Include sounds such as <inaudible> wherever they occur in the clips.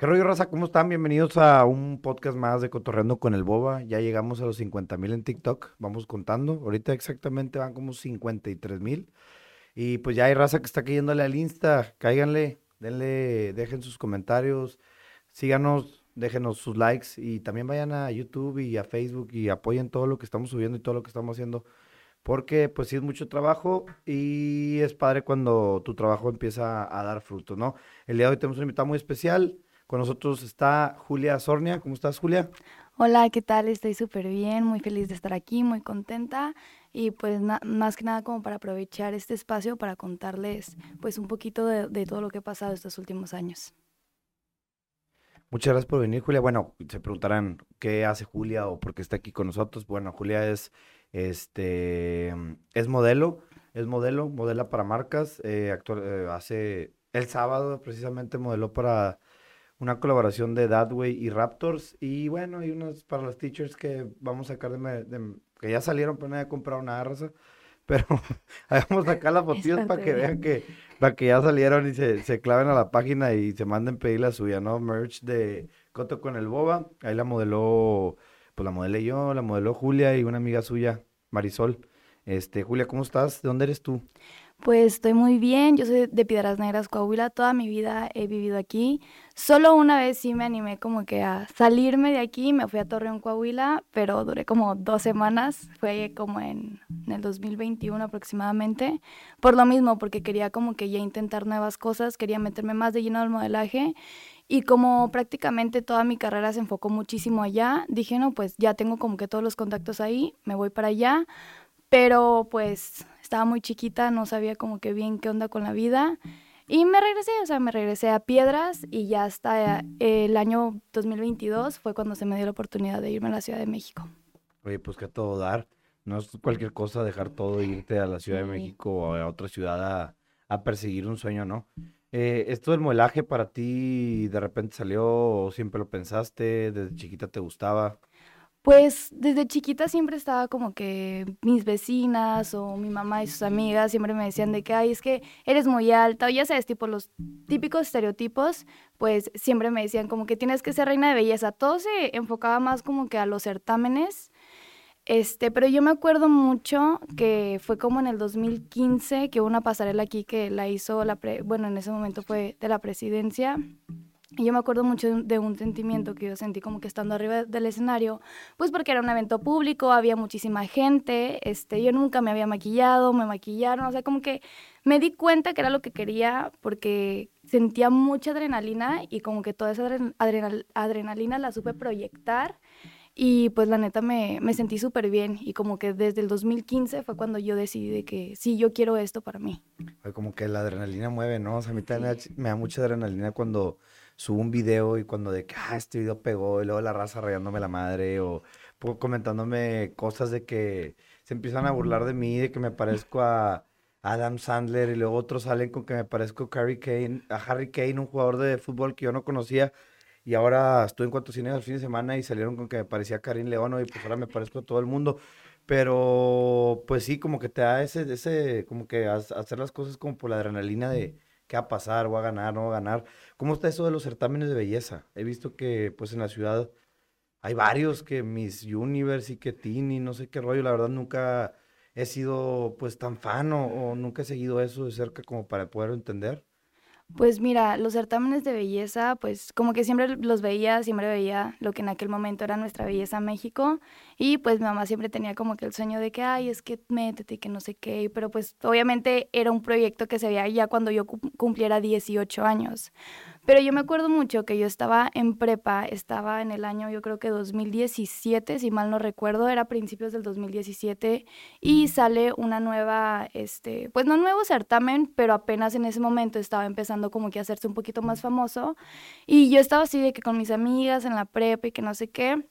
¿Qué rollo, raza? ¿Cómo están? Bienvenidos a un podcast más de Cotorreando con el Boba. Ya llegamos a los 50 mil en TikTok. Vamos contando. Ahorita exactamente van como 53 mil. Y pues ya hay raza que está cayéndole al Insta. Cáiganle, denle, dejen sus comentarios. Síganos, déjenos sus likes. Y también vayan a YouTube y a Facebook y apoyen todo lo que estamos subiendo y todo lo que estamos haciendo. Porque pues sí es mucho trabajo y es padre cuando tu trabajo empieza a dar fruto, ¿no? El día de hoy tenemos un invitado muy especial. Con nosotros está Julia Sornia. ¿Cómo estás, Julia? Hola, ¿qué tal? Estoy súper bien, muy feliz de estar aquí, muy contenta y pues más que nada como para aprovechar este espacio para contarles pues un poquito de, de, todo lo que ha pasado estos últimos años. Muchas gracias por venir, Julia. Bueno, se preguntarán qué hace Julia o por qué está aquí con nosotros. Bueno, Julia es, este, es modelo, es modelo, modela para marcas. Eh, actual, eh, hace el sábado precisamente modeló para una colaboración de Dadway y Raptors. Y bueno, hay unos para los teachers que vamos a sacar de, que ya salieron, pero no he comprado una raza. <laughs> Pero <laughs> vamos a sacar las fotillos para que vean que, para que ya salieron y se, se, claven a la página y se manden pedir la suya, ¿no? Merch de Coto con el Boba. Ahí la modeló, pues la modelé yo, la modeló Julia y una amiga suya, Marisol. Este, Julia, ¿cómo estás? ¿De dónde eres tú? Pues estoy muy bien, yo soy de Piedras Negras, Coahuila, toda mi vida he vivido aquí. Solo una vez sí me animé como que a salirme de aquí, me fui a Torreón, Coahuila, pero duré como dos semanas, fue como en, en, el 2021 aproximadamente, por lo mismo, porque quería como que ya intentar nuevas cosas, quería meterme más de lleno al modelaje y como prácticamente toda mi carrera se enfocó muchísimo allá, dije, no, pues ya tengo como que todos los contactos ahí, me voy para allá, pero pues estaba muy chiquita, no sabía como que bien qué onda con la vida. Y me regresé, o sea, me regresé a Piedras y ya hasta el año 2022 fue cuando se me dio la oportunidad de irme a la Ciudad de México. Oye, pues que todo dar. No es cualquier cosa dejar todo e irte a la Ciudad de México o a otra ciudad a, perseguir un sueño, ¿no? Eh, ¿Esto del modelaje para ti de repente salió o siempre lo pensaste? ¿Desde chiquita te gustaba? Pues desde chiquita siempre estaba como que mis vecinas o mi mamá y sus amigas siempre me decían de que, ay, es que eres muy alta, o ya sabes, tipo los típicos estereotipos, pues siempre me decían como que tienes que ser reina de belleza. Todo se enfocaba más como que a los certámenes. Este, pero yo me acuerdo mucho que fue como en el 2015 que hubo una pasarela aquí que la hizo la, bueno, en ese momento fue de la presidencia y yo me acuerdo mucho de un sentimiento que yo sentí como que estando arriba del escenario, pues porque era un evento público, había muchísima gente, este, yo nunca me había maquillado, me maquillaron, o sea, como que me di cuenta que era lo que quería porque sentía mucha adrenalina y como que toda esa adrenalina la supe proyectar y pues la neta me, me sentí súper bien y como que desde el 2015 fue cuando yo decidí que sí, yo quiero esto para mí. Como que la adrenalina mueve, ¿no? O sea, a mí también me da mucha adrenalina cuando subo un video y cuando de que, ah, este video pegó y luego la raza rayándome la madre o comentándome cosas de que se empiezan a burlar de mí, de que me parezco a Adam Sandler y luego otros salen con que me parezco a Harry Kane, a Harry Kane, un jugador de fútbol que yo no conocía y ahora estoy en cuantos cines al fin de semana y salieron con que me parecía a Karim León y pues ahora me parezco a todo el mundo. Pero pues sí, como que te da ese, ese, como que hacer las cosas como por la adrenalina de qué va a pasar, voy a ganar, no voy a ganar. ¿Cómo está eso de los certámenes de belleza? He visto que pues en la ciudad hay varios que Miss Universe y que Tini, no sé qué rollo, la verdad nunca he sido pues tan fan o, nunca he seguido eso de cerca como para poder entender. Pues mira, los certámenes de belleza, pues como que siempre los veía, siempre veía lo que en aquel momento era nuestra belleza México y pues mi mamá siempre tenía como que el sueño de que, ay, es que métete que no sé qué, pero pues obviamente era un proyecto que se veía ya cuando yo cumpliera 18 años. Pero yo me acuerdo mucho que yo estaba en prepa, estaba en el año yo creo que 2017, si mal no recuerdo, era principios del 2017 y sale una nueva, este, pues no nuevo certamen, pero apenas en ese momento estaba empezando como que a hacerse un poquito más famoso y yo estaba así de que con mis amigas en la prepa y que no sé qué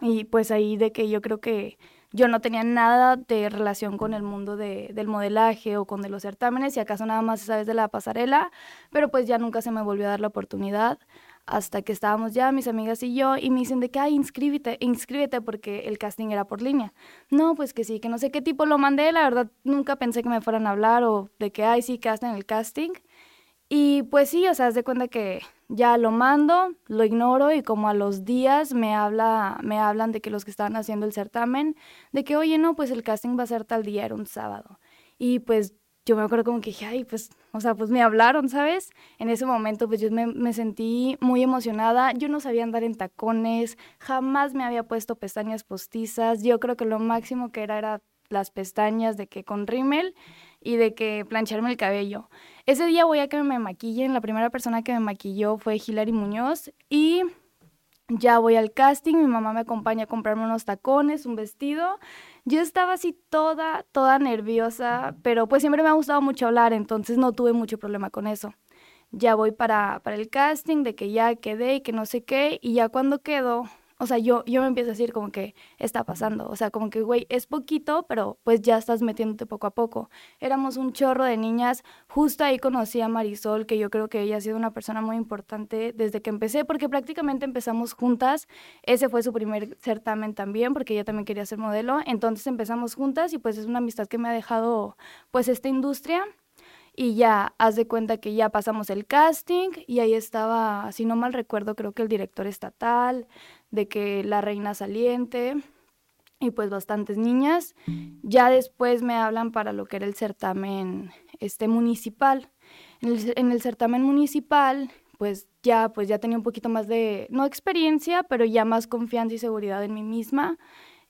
y pues ahí de que yo creo que yo no tenía nada de relación con el mundo de, del modelaje o con los certámenes, si acaso nada más esa vez de la pasarela, pero pues ya nunca se me volvió a dar la oportunidad hasta que estábamos ya mis amigas y yo y me dicen de que, ay, inscríbete, inscríbete porque el casting era por línea. No, pues que sí, que no sé qué tipo lo mandé, la verdad nunca pensé que me fueran a hablar o de que, ay, sí, hacen el casting. Y pues sí, o sea, haz de cuenta que ya lo mando, lo ignoro y como a los días me habla, me hablan de que los que estaban haciendo el certamen, de que oye no, pues el casting va a ser tal día, era un sábado. Y pues yo me acuerdo como que dije, ay, pues, o sea, pues me hablaron, ¿sabes? En ese momento, pues yo me, me, sentí muy emocionada. Yo no sabía andar en tacones, jamás me había puesto pestañas postizas. Yo creo que lo máximo que era era las pestañas de que con rímel y de que plancharme el cabello. Ese día voy a que me maquillen. La primera persona que me maquilló fue Hilary Muñoz y ya voy al casting. Mi mamá me acompaña a comprarme unos tacones, un vestido. Yo estaba así toda, toda nerviosa, pero pues siempre me ha gustado mucho hablar, entonces no tuve mucho problema con eso. Ya voy para, para el casting, de que ya quedé y que no sé qué, y ya cuando quedo, o sea, yo, yo me empiezo a decir como que está pasando, o sea, como que, güey, es poquito, pero pues ya estás metiéndote poco a poco. Éramos un chorro de niñas, justo ahí conocí a Marisol, que yo creo que ella ha sido una persona muy importante desde que empecé, porque prácticamente empezamos juntas, ese fue su primer certamen también, porque ella también quería ser modelo, entonces empezamos juntas y pues es una amistad que me ha dejado pues esta industria. Y ya, haz de cuenta que ya pasamos el casting y ahí estaba, si no mal recuerdo, creo que el director estatal, de que la reina saliente y pues bastantes niñas. Ya después me hablan para lo que era el certamen este municipal. En el, en el certamen municipal, pues ya, pues ya tenía un poquito más de, no experiencia, pero ya más confianza y seguridad en mí misma.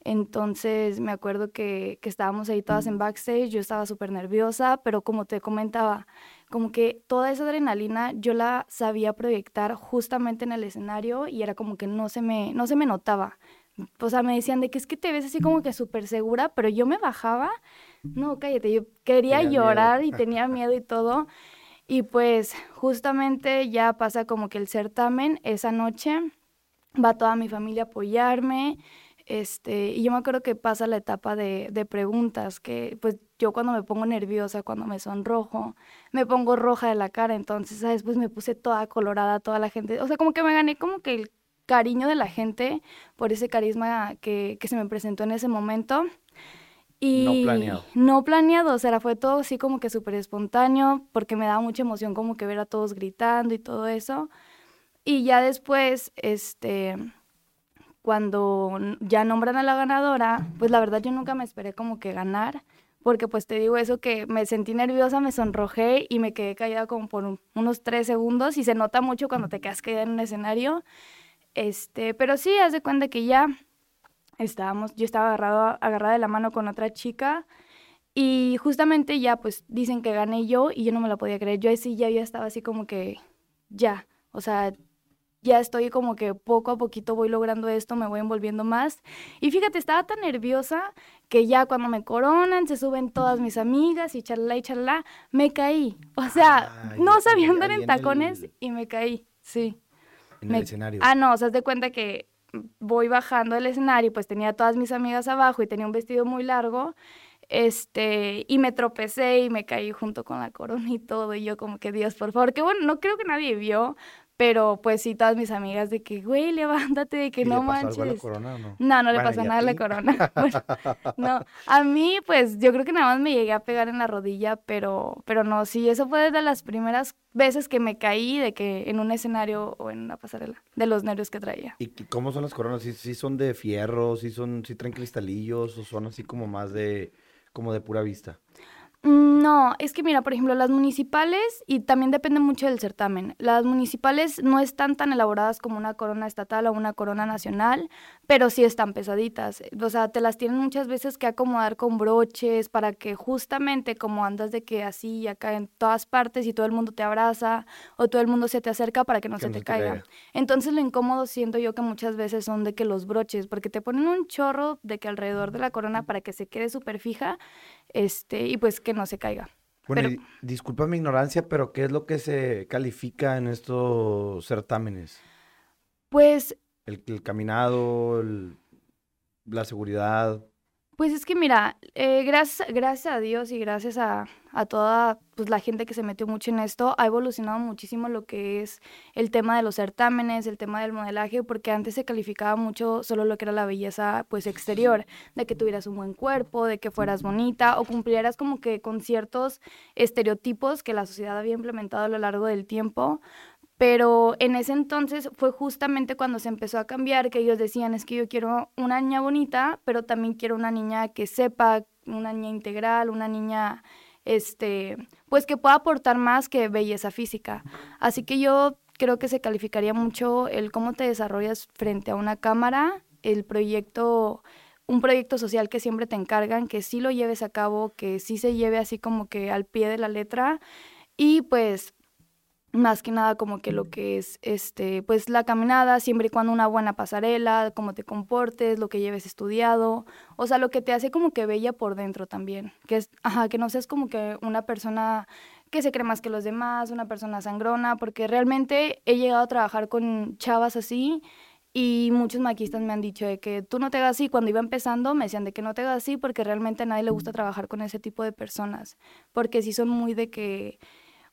Entonces me acuerdo que, que estábamos ahí todas en backstage, yo estaba súper nerviosa, pero como te comentaba, como que toda esa adrenalina yo la sabía proyectar justamente en el escenario y era como que no se me, no se me notaba. O sea, me decían de que es que te ves así como que súper segura, pero yo me bajaba, no, cállate, yo quería llorar y <laughs> tenía miedo y todo. Y pues justamente ya pasa como que el certamen esa noche, va toda mi familia a apoyarme, este, y yo me acuerdo que pasa la etapa de, de, preguntas, que pues yo cuando me pongo nerviosa, cuando me sonrojo, me pongo roja de la cara, entonces después me puse toda colorada, toda la gente, o sea, como que me gané como que el cariño de la gente por ese carisma que, que se me presentó en ese momento. Y no planeado. No planeado, o sea, fue todo así como que súper espontáneo, porque me daba mucha emoción como que ver a todos gritando y todo eso. Y ya después, este, cuando ya nombran a la ganadora, pues la verdad yo nunca me esperé como que ganar, porque pues te digo eso que me sentí nerviosa, me sonrojé y me quedé callada como por unos tres segundos y se nota mucho cuando te quedas callada en un escenario. Este, pero sí, haz de cuenta que ya estábamos, yo estaba agarrado, agarrada de la mano con otra chica y justamente ya pues dicen que gané yo y yo no me la podía creer. Yo así ya, ya estaba así como que ya, o sea, ya estoy como que poco a poquito voy logrando esto, me voy envolviendo más. Y fíjate, estaba tan nerviosa que ya cuando me coronan, se suben todas mis amigas y charla y charla, me caí. O sea, no sabía andar en tacones y me caí, sí. En el escenario. Ah, no, o sea, de cuenta que voy bajando el escenario, pues tenía todas mis amigas abajo y tenía un vestido muy largo, este, y me tropecé y me caí junto con la corona y todo, y yo como que Dios, por favor, que bueno, no creo que nadie vio, pero pues sí, todas mis amigas de que, güey, levántate, de que ¿Y no le pasó manches. algo a la corona o no? No, no le pasó ¿y a nada a la corona. <laughs> Bueno, no, a mí pues yo creo que nada más me llegué a pegar en la rodilla, pero, pero no, sí, eso fue de las primeras veces que me caí de que en un escenario o en una pasarela, de los nervios que traía. ¿Y cómo son las coronas? ¿Sí, sí son de fierro? ¿Sí, son, ¿Sí traen cristalillos? ¿O son así como más de, como de pura vista? Mm, No, es que mira, por ejemplo, las municipales, y también depende mucho del certamen, las municipales no están tan elaboradas como una corona estatal o una corona nacional, pero sí están pesaditas. O sea, te las tienen muchas veces que acomodar con broches para que justamente como andas de que así y acá en todas partes y todo el mundo te abraza o todo el mundo se te acerca para que no Que se no te se te caiga. caiga. Entonces lo incómodo siento yo que muchas veces son de que los broches, porque te ponen un chorro de que alrededor de la corona para que se quede súper fija, este, y pues que no se caiga. Bueno, Pero- disculpa mi ignorancia, pero ¿qué es lo que se califica en estos certámenes? Pues, ¿El, el caminado, el- la seguridad? Pues es que mira, eh, gracias, gracias a Dios y gracias a, toda pues, la gente que se metió mucho en esto, ha evolucionado muchísimo lo que es el tema de los certámenes, el tema del modelaje, porque antes se calificaba mucho solo lo que era la belleza pues exterior, de que tuvieras un buen cuerpo, de que fueras bonita o cumplieras como que con ciertos estereotipos que la sociedad había implementado a lo largo del tiempo. Pero en ese entonces fue justamente cuando se empezó a cambiar que ellos decían, es que yo quiero una niña bonita, pero también quiero una niña que sepa, una niña integral, una niña, este, pues que pueda aportar más que belleza física. Así que yo creo que se calificaría mucho el cómo te desarrollas frente a una cámara, el proyecto, un proyecto social que siempre te encargan, que sí lo lleves a cabo, que sí se lleve así como que al pie de la letra y pues más que nada como que lo que es este pues la caminada siempre y cuando una buena pasarela cómo te comportes lo que lleves estudiado o sea lo que te hace como que bella por dentro también que es ajá que no seas como que una persona que se cree más que los demás una persona sangrona porque realmente he llegado a trabajar con chavas así y muchos maquistas me han dicho de que tú no te hagas así. Cuando iba empezando me decían de que no te hagas así porque realmente a nadie le gusta trabajar con ese tipo de personas. Porque sí son muy de que,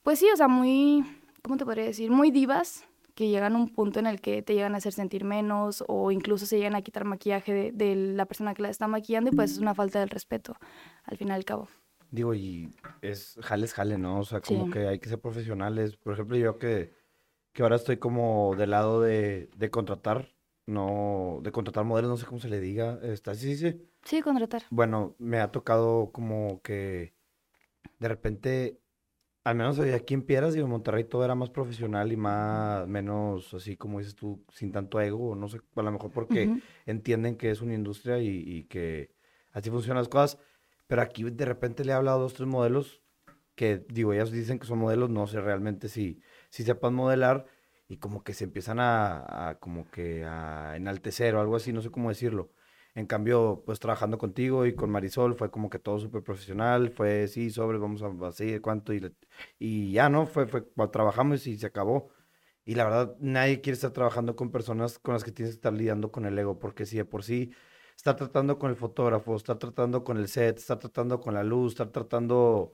pues sí, o sea, muy ¿cómo te podría decir? Muy divas que llegan a un punto en el que te llegan a hacer sentir menos o incluso se llegan a quitar maquillaje de, la persona que la está maquillando y pues es una falta del respeto al fin y al cabo. Digo, y es jales, jale, ¿no? O sea, como que hay que ser profesionales. Por ejemplo, yo que, que ahora estoy como del lado de, de contratar, no, de contratar modelos, no sé cómo se le diga. ¿Está? Sí, sí, sí. Sí, contratar. Bueno, me ha tocado como que de repente al menos aquí en Piedras y en Monterrey todo era más profesional y más, menos así como dices tú, sin tanto ego, no sé, a lo mejor porque entienden que es una industria y, que así funcionan las cosas. Pero aquí de repente le he hablado a dos, tres modelos que, digo, ellos dicen que son modelos, no sé realmente si, si sepan modelar y como que se empiezan a, a como que a enaltecer o algo así, no sé cómo decirlo. En cambio, pues trabajando contigo y con Marisol fue como que todo súper profesional, fue sí, sobre, vamos a hacer cuánto y, y ya, ¿no? Fue, fue, trabajamos y se acabó. Y la verdad, nadie quiere estar trabajando con personas con las que tienes que estar lidiando con el ego, porque si de por sí estar tratando con el fotógrafo, estar tratando con el set, estar tratando con la luz, estar tratando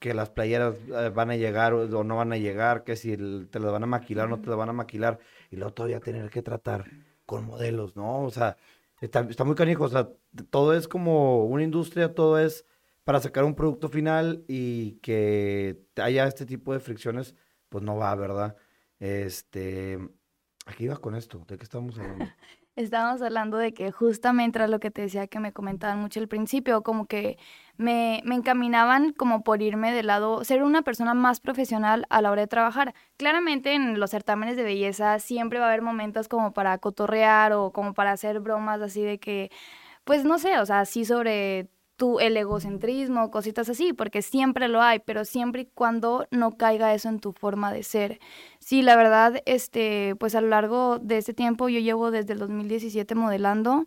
que las playeras eh, van a llegar o no van a llegar, que si te las van a maquilar o no te las van a maquilar, y luego todavía tener que tratar con modelos, ¿no? O sea, Está, muy canijo, o sea, todo es como una industria, todo es para sacar un producto final y que haya este tipo de fricciones, pues no va, ¿verdad? Este, aquí iba con esto, ¿de qué estamos hablando? <laughs> Estábamos hablando de que justamente era lo que te decía que me comentaban mucho al principio, como que me, me, encaminaban como por irme de lado, ser una persona más profesional a la hora de trabajar. Claramente en los certámenes de belleza siempre va a haber momentos como para cotorrear o como para hacer bromas así de que, pues no sé, o sea, así sobre tu, el egocentrismo, cositas así, porque siempre lo hay, pero siempre y cuando no caiga eso en tu forma de ser. Sí, la verdad, este, pues a lo largo de este tiempo, yo llevo desde el 2017 modelando,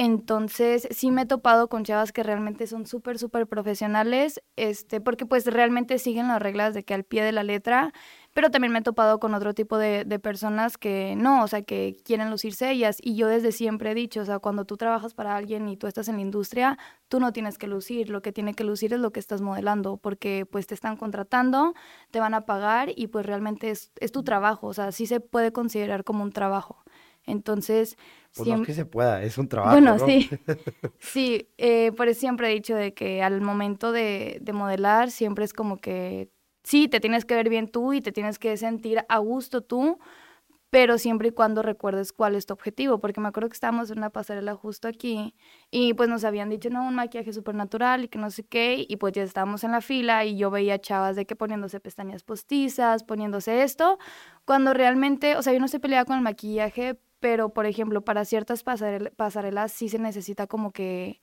entonces sí me he topado con chavas que realmente son súper, súper profesionales, este, porque pues realmente siguen las reglas de que al pie de la letra pero también me he topado con otro tipo de, de, personas que no, o sea, que quieren lucirse ellas. Y yo desde siempre he dicho, o sea, cuando tú trabajas para alguien y tú estás en la industria, tú no tienes que lucir, lo que tiene que lucir es lo que estás modelando, porque pues te están contratando, te van a pagar y pues realmente es, es tu trabajo, o sea, sí se puede considerar como un trabajo. Entonces... Pues no es que se pueda, es un trabajo. Bueno, sí. <laughs> Sí, eh, por eso siempre he dicho de que al momento de, de modelar siempre es como que sí, te tienes que ver bien tú y te tienes que sentir a gusto tú, pero siempre y cuando recuerdes cuál es tu objetivo, porque me acuerdo que estábamos en una pasarela justo aquí y pues nos habían dicho, no, un maquillaje súper natural y que no sé qué, y pues ya estábamos en la fila y yo veía chavas de que poniéndose pestañas postizas, poniéndose esto, cuando realmente, o sea, yo no estoy con el maquillaje, pero por ejemplo, para ciertas pasarelas sí se necesita como que,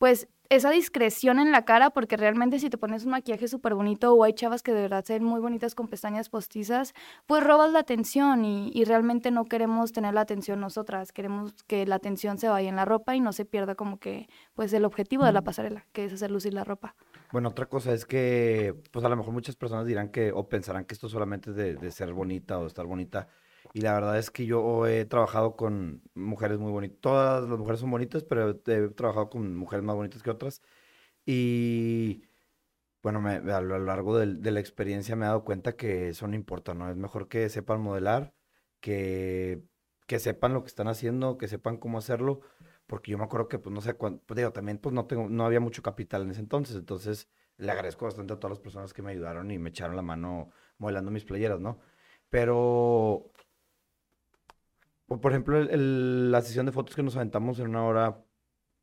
pues esa discreción en la cara, porque realmente si te pones un maquillaje súper bonito o hay chavas que de verdad se ven muy bonitas con pestañas postizas, pues robas la atención y, realmente no queremos tener la atención nosotras, queremos que la atención se vaya en la ropa y no se pierda como que pues el objetivo de la pasarela, que es hacer lucir la ropa. Bueno, otra cosa es que pues a lo mejor muchas personas dirán que o pensarán que esto solamente es de, de ser bonita o estar bonita, y la verdad es que yo he trabajado con mujeres muy bonitas. Todas las mujeres son bonitas, pero he trabajado con mujeres más bonitas que otras. Y bueno, me, a lo largo de, de, la experiencia me he dado cuenta que eso no importa, ¿no? Es mejor que sepan modelar, que, que sepan lo que están haciendo, que sepan cómo hacerlo. Porque yo me acuerdo que, pues, no sé cuánto, pues, digo, también, pues, no tengo, no había mucho capital en ese entonces. Entonces, le agradezco bastante a todas las personas que me ayudaron y me echaron la mano modelando mis playeras, ¿no? Pero, por ejemplo, la sesión de fotos que nos aventamos en una hora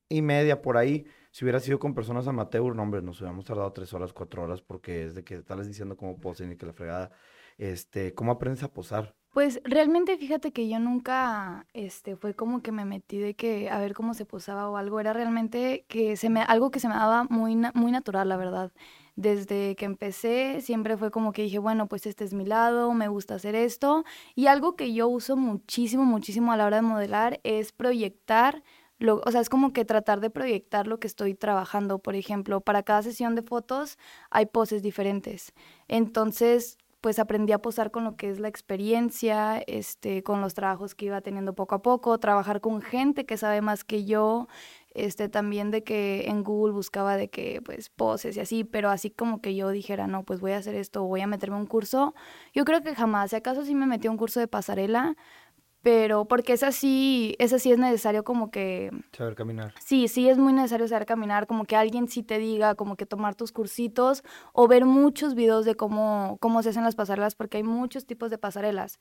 y media por ahí, si hubiera sido con personas amateur, no, hombre, nos hubiéramos tardado tres horas, cuatro horas, porque es de que estás diciendo cómo posen y que la fregada, este, ¿cómo aprendes a posar? Pues realmente fíjate que yo nunca, este, fue como que me metí de que a ver cómo se posaba o algo, era realmente que se me, algo que se me daba muy, muy natural, la verdad. Desde que empecé siempre fue como que dije, bueno, pues este es mi lado, me gusta hacer esto. Y algo que yo uso muchísimo, muchísimo a la hora de modelar es proyectar lo, o sea, es como que tratar de proyectar lo que estoy trabajando. Por ejemplo, para cada sesión de fotos hay poses diferentes. Entonces, pues aprendí a posar con lo que es la experiencia, este, con los trabajos que iba teniendo poco a poco, trabajar con gente que sabe más que yo, este, también de que en Google buscaba de que, pues, poses y así, pero así como que yo dijera, no, pues voy a hacer esto, voy a meterme a un curso, yo creo que jamás, si acaso sí me metí a un curso de pasarela, pero porque es así, es así es necesario como que... Saber caminar. Sí, sí es muy necesario saber caminar, como que alguien sí te diga, como que tomar tus cursitos o ver muchos videos de cómo, cómo se hacen las pasarelas, porque hay muchos tipos de pasarelas.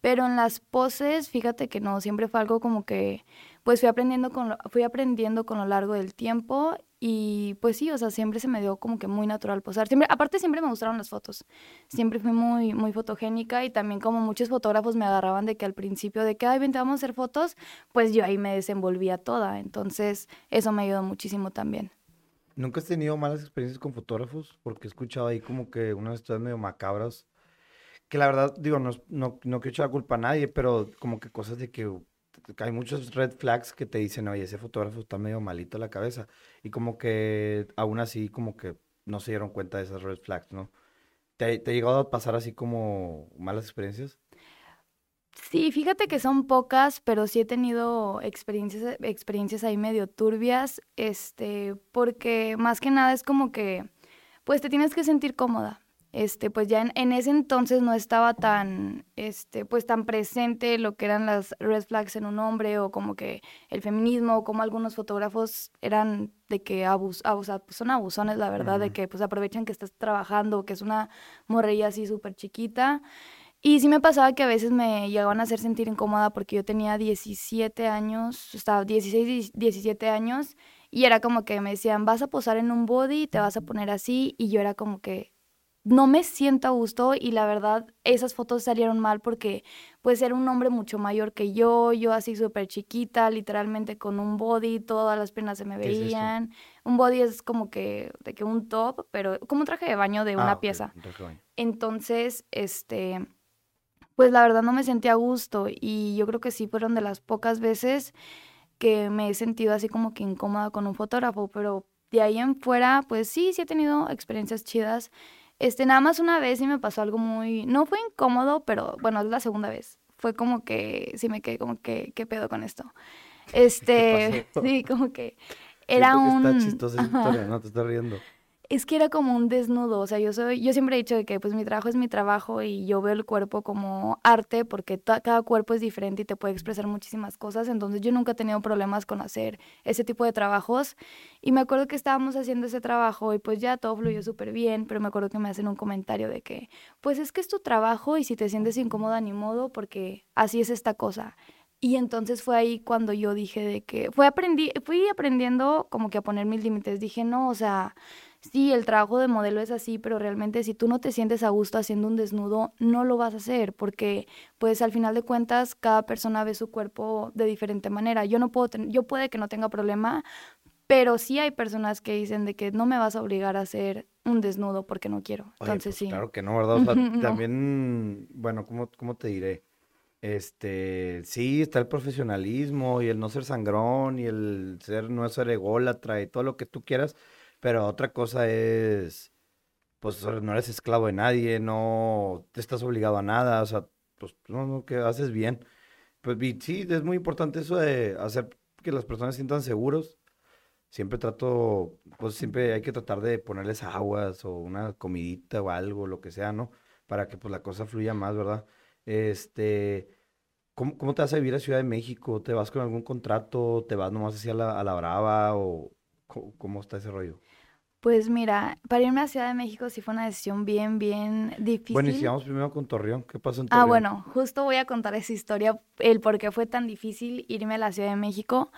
Pero en las poses, fíjate que no, siempre fue algo como que, pues fui aprendiendo con lo, fui aprendiendo con lo largo del tiempo y pues sí, o sea, siempre se me dio como que muy natural posar. Siempre, aparte siempre me gustaron las fotos. Siempre fui muy, muy fotogénica y también como muchos fotógrafos me agarraban de que al principio de que, ay, vente, vamos a hacer fotos, pues yo ahí me desenvolvía toda. Entonces, eso me ayudó muchísimo también. ¿Nunca has tenido malas experiencias con fotógrafos? Porque he escuchado ahí como que unas historias medio macabras que la verdad, digo, no, no, no quiero echar la culpa a nadie, pero como que cosas de que hay muchos red flags que te dicen, oye, ese fotógrafo está medio malito la cabeza. Y como que aún así, como que no se dieron cuenta de esas red flags, ¿no? ¿Te, te ha llegado a pasar así como malas experiencias? Sí, fíjate que son pocas, pero sí he tenido experiencias, experiencias ahí medio turbias, este, porque más que nada es como que, pues te tienes que sentir cómoda este, pues ya en, ese entonces no estaba tan, este, pues tan presente lo que eran las red flags en un hombre o como que el feminismo, o como algunos fotógrafos eran de que abus, abus pues son abusones, la verdad, de que pues aprovechan que estás trabajando, que es una morrilla así súper chiquita. Y sí me pasaba que a veces me llegaban a hacer sentir incómoda porque yo tenía 17 años, estaba 16, 17 años, y era como que me decían, vas a posar en un body, te vas a poner así, y yo era como que, no me siento a gusto y la verdad esas fotos salieron mal porque pues era un hombre mucho mayor que yo, yo así súper chiquita, literalmente con un body, todas las piernas se me veían. un body es como que, de que un top, pero como un traje de baño de una ah, pieza. Entonces, este, pues la verdad no me sentía a gusto y yo creo que sí fueron de las pocas veces que me he sentido así como que incómoda con un fotógrafo, pero de ahí en fuera, pues sí, sí he tenido experiencias chidas este, nada más una vez sí me pasó algo muy, no fue incómodo, pero bueno, es la segunda vez. Fue como que sí me quedé como que, ¿qué pedo con esto? <laughs> Este, <laughs> sí, como que era un... Está chistosa historia, ¿no? Te estás riendo es que era como un desnudo, o sea, yo soy, yo siempre he dicho que pues mi trabajo es mi trabajo y yo veo el cuerpo como arte porque cada cuerpo es diferente y te puede expresar muchísimas cosas, entonces yo nunca he tenido problemas con hacer ese tipo de trabajos y me acuerdo que estábamos haciendo ese trabajo y pues ya todo fluyó súper bien, pero me acuerdo que me hacen un comentario de que pues es que es tu trabajo y si te sientes incómoda ni modo porque así es esta cosa. Y entonces fue ahí cuando yo dije de que, fue aprendí, fui aprendiendo como que a poner mis límites. Dije, no, o sea, sí, el trabajo de modelo es así, pero realmente si tú no te sientes a gusto haciendo un desnudo, no lo vas a hacer, porque pues al final de cuentas cada persona ve su cuerpo de diferente manera. Yo no puedo, yo puede que no tenga problema, pero sí hay personas que dicen de que no me vas a obligar a hacer un desnudo porque no quiero. Entonces pues, sí. Claro que no, ¿verdad? O sea, <laughs> también, bueno, ¿cómo, ¿cómo te diré? Este, sí, está el profesionalismo y el no ser sangrón y el ser no ser ególatra y todo lo que tú quieras, pero otra cosa es, pues no eres esclavo de nadie, no te estás obligado a nada, o sea, pues no, no, que haces bien. Pues sí, es muy importante eso de hacer que las personas se sientan seguros. Siempre trato, pues siempre hay que tratar de ponerles aguas o una comidita o algo, lo que sea, ¿no? Para que pues la cosa fluya más, ¿verdad? Este, ¿cómo, ¿cómo, te vas a vivir a Ciudad de México? ¿Te vas con algún contrato? ¿Te vas nomás hacia la, a la Brava? ¿O cómo, está ese rollo? Pues mira, para irme a Ciudad de México sí fue una decisión bien, bien difícil. Bueno, iniciamos primero con Torreón. ¿Qué pasó en Ah, Torreón? bueno, justo voy a contar esa historia, el por qué fue tan difícil irme a la Ciudad de México.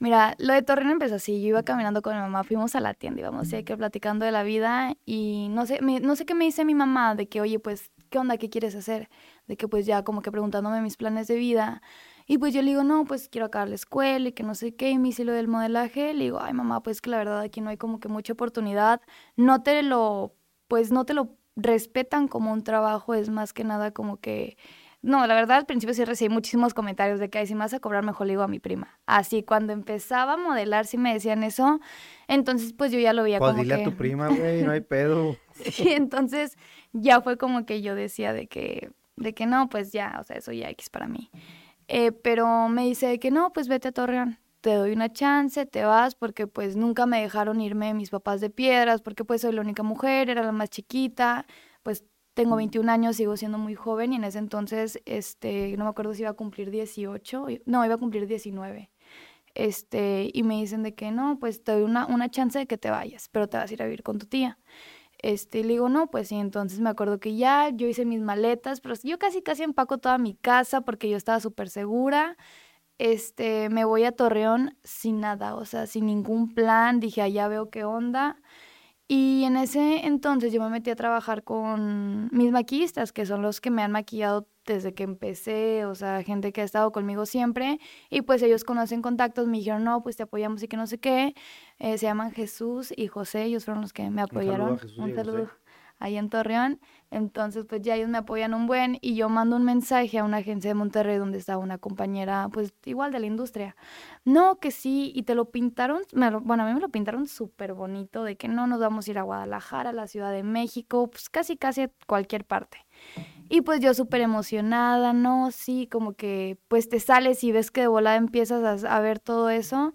Mira, lo de Torreón empezó así, yo iba caminando con mi mamá, fuimos a la tienda, íbamos así que platicando de la vida y no sé, me- no sé qué me dice mi mamá de que, oye, pues, ¿qué onda? ¿Qué quieres hacer? De que pues ya como que preguntándome mis planes de vida. Y pues yo le digo, no, pues quiero acabar la escuela y que no sé qué, y me hice lo del modelaje. Le digo, ay mamá, pues que la verdad aquí no hay como que mucha oportunidad. No te lo, pues no te lo respetan como un trabajo, es más que nada como que... No, la verdad al principio sí recibí muchísimos comentarios de que ay, si me vas a cobrar mejor le digo a mi prima. Así, cuando empezaba a modelar sí me decían eso, entonces pues yo ya lo veía Pues como dile que... a tu prima, güey, no hay pedo. <laughs> Sí, entonces ya fue como que yo decía de que, de que no, pues ya, o sea, eso ya X para mí. Eh, pero me dice que no, pues vete a Torreón, te doy una chance, te vas, porque pues nunca me dejaron irme mis papás de piedras, porque pues soy la única mujer, era la más chiquita, pues tengo 21 años, sigo siendo muy joven y en ese entonces, este, no me acuerdo si iba a cumplir 18, y- no, iba a cumplir 19. Este, y me dicen de que no, pues te doy una, una chance de que te vayas, pero te vas a ir a vivir con tu tía. Este, le digo, no, pues sí, entonces me acuerdo que ya yo hice mis maletas, pero yo casi casi empaco toda mi casa porque yo estaba súper segura. Este, me voy a Torreón sin nada, o sea, sin ningún plan, dije, allá veo qué onda. Y en ese entonces yo me metí a trabajar con mis maquillistas, que son los que me han maquillado desde que empecé, o sea, gente que ha estado conmigo siempre. Y pues ellos conocen contactos, me dijeron, no, pues te apoyamos y que no sé qué. Eh, se llaman Jesús y José, ellos fueron los que me saludo a apoyaron. Jesús Un José. Ahí en Torreón. Entonces, pues ya ellos me apoyan un buen y yo mando un mensaje a una agencia de Monterrey donde estaba una compañera, pues igual de la industria. No, que sí, y te lo pintaron, me lo- bueno, a mí me lo pintaron súper bonito, de que no nos vamos a ir a Guadalajara, a la Ciudad de México, pues casi, casi a cualquier parte. Y pues yo súper emocionada, ¿no? Sí, como que pues te sales y ves que de volada empiezas a ver todo eso.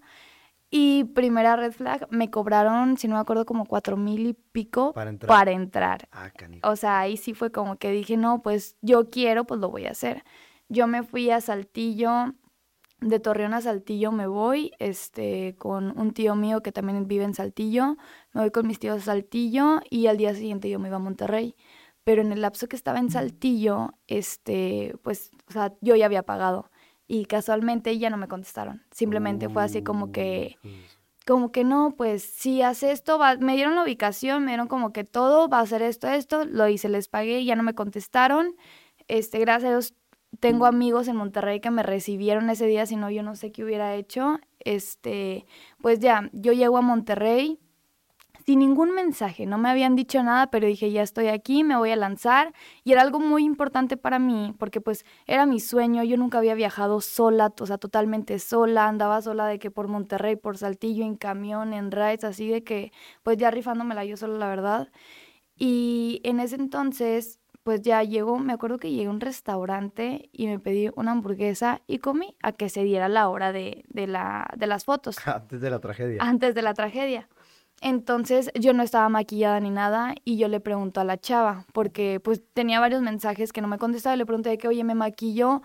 Y primera red flag, me cobraron, si no me acuerdo, como cuatro mil y pico Para entrar. para entrar. Ah. O sea, ahí sí fue como que dije, no, pues yo quiero, pues lo voy a hacer. Yo me fui a Saltillo, de Torreón a Saltillo me voy, este, con un tío mío que también vive en Saltillo, me voy con mis tíos a Saltillo y al día siguiente yo me iba a Monterrey. Pero en el lapso que estaba en Saltillo, este, pues, o sea, yo ya había pagado y casualmente ya no me contestaron. Simplemente fue así como que Uy, hijos. como que no, pues si hace esto, va- me dieron la ubicación, me dieron como que todo, va a hacer esto, esto, lo hice, les pagué, ya no me contestaron. Este, gracias a Dios, tengo amigos en Monterrey que me recibieron ese día, si no, yo no sé qué hubiera hecho. Este, pues ya, yo llego a Monterrey sin ningún mensaje, no me habían dicho nada, pero dije, ya estoy aquí, me voy a lanzar. Y era algo muy importante para mí, porque pues era mi sueño, yo nunca había viajado sola, o sea, totalmente sola, andaba sola de que por Monterrey, por Saltillo, en camión, en rides, así de que pues ya rifándomela yo sola, la verdad. Y en ese entonces, pues ya llegó, me acuerdo que llegué a un restaurante y me pedí una hamburguesa y comí a que se diera la hora de, de, la, de las fotos <laughs> Antes de la tragedia. antes de la tragedia. Entonces yo no estaba maquillada ni nada y yo le pregunto a la chava, porque pues tenía varios mensajes que no me contestaba y le pregunté de que, oye, ¿me maquillo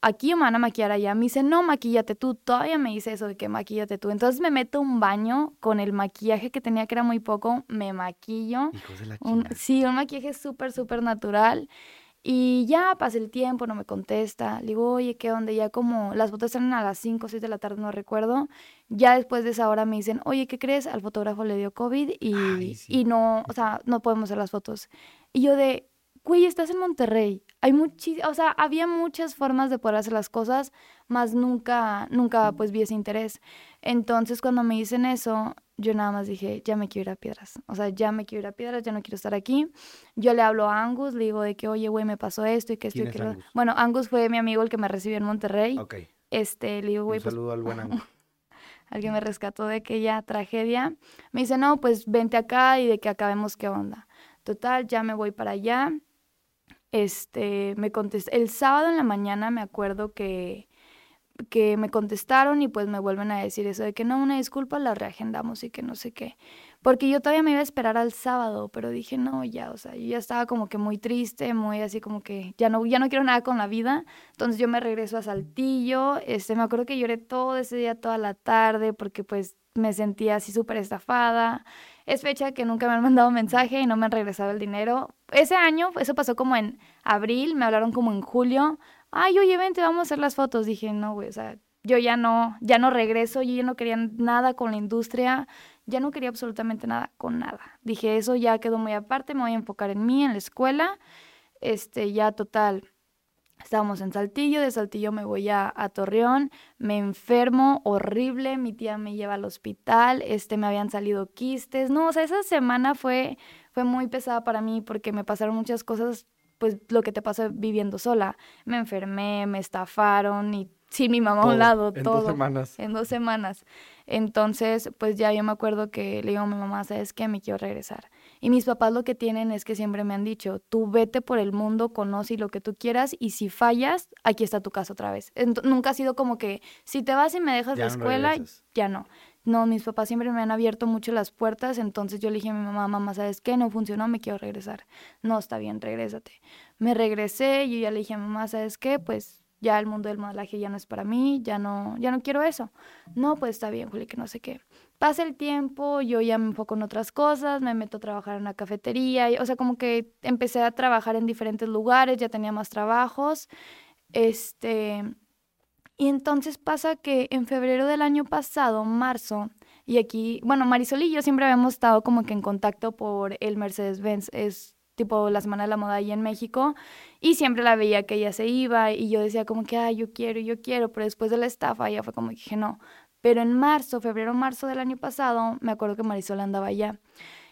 aquí o me van a maquillar allá? Me dice, no, maquíllate tú. Todavía me dice eso de que maquíllate tú. Entonces me meto a un baño con el maquillaje que tenía que era muy poco, me maquillo. Hijos de la Un, sí, un maquillaje súper, súper natural. Y ya pasa el tiempo, no me contesta. Le digo, oye, ¿qué onda? Ya como las fotos eran a las 5 o 6 de la tarde, no recuerdo. Ya después de esa hora me dicen, oye, ¿qué crees? Al fotógrafo le dio COVID y, Ay, sí. y no, o sea, no podemos hacer las fotos. Y yo de, güey, estás en Monterrey. Hay o sea, había muchas formas de poder hacer las cosas, más nunca, nunca pues vi ese interés. Entonces cuando me dicen eso, yo nada más dije, ya me quiero ir a Piedras. O sea, ya me quiero ir a Piedras, ya no quiero estar aquí. Yo le hablo a Angus, le digo de que, oye, güey, me pasó esto y que esto ¿Quién y es que lo... Angus? Bueno, Angus fue mi amigo el que me recibió en Monterrey. Ok. Este, le digo, güey, Un pues saludo al buen <laughs> ángulo. Alguien me rescató de aquella tragedia. Me dice, no, pues vente acá y de que acabemos qué onda. Total, ya me voy para allá. Este, me contest... El sábado en la mañana me acuerdo que, que me contestaron y pues me vuelven a decir eso de que no, una disculpa, la reagendamos y que no sé qué. Porque yo todavía me iba a esperar al sábado, pero dije, no, ya, o sea, yo ya estaba como que muy triste, muy así como que ya no, ya no quiero nada con la vida. Entonces yo me regreso a Saltillo, este, me acuerdo que lloré todo ese día, toda la tarde, porque pues me sentía así súper estafada. es fecha que nunca me han mandado mensaje y no me han regresado el dinero. Ese año, eso pasó como en abril, me hablaron como en julio. Ay, oye, vente, vamos a hacer las fotos. Dije, no, güey, o sea, yo ya no, ya no regreso, yo ya no quería nada con la industria, ya no quería absolutamente nada con nada. Dije, eso ya quedó muy aparte, me voy a enfocar en mí, en la escuela. Este, ya total, Estábamos en Saltillo, de Saltillo me voy a, a, Torreón, me enfermo horrible, mi tía me lleva al hospital, este, me habían salido quistes, no, o sea, esa semana fue, fue muy pesada para mí porque me pasaron muchas cosas, pues lo que te pasa viviendo sola, me enfermé, me estafaron y sin mi mamá a un lado, en todo. dos semanas. En dos semanas. Entonces, pues ya yo me acuerdo que le digo a mi mamá, ¿sabes qué? Me quiero regresar. Y mis papás lo que tienen es que siempre me han dicho, tú vete por el mundo, conoce lo que tú quieras y si fallas, aquí está tu casa otra vez. nunca ha sido como que si te vas y me dejas la escuela, ya no. No, mis papás siempre me han abierto mucho las puertas, entonces yo le dije a mi mamá, mamá, ¿sabes qué? No funcionó, me quiero regresar. No, está bien, regrésate. Me regresé y yo ya le dije a mamá, ¿sabes qué? Pues ya el mundo del modelaje ya no es para mí, ya no, ya no quiero eso. No, pues está bien, Juli, que no sé qué. Pasa el tiempo, yo ya me enfoco en otras cosas, me meto a trabajar en una cafetería, o sea, como que empecé a trabajar en diferentes lugares, ya tenía más trabajos. Este, y entonces pasa que en febrero del año pasado, marzo, y aquí, bueno, Marisol y yo siempre habíamos estado como que en contacto por el Mercedes-Benz, es tipo la Semana de la Moda ahí en México, y siempre la veía que ella se iba y yo decía como que, ay, yo quiero, yo quiero, pero después de la estafa ya fue como que dije, no. Pero en marzo, febrero, marzo del año pasado, me acuerdo que Marisol andaba allá.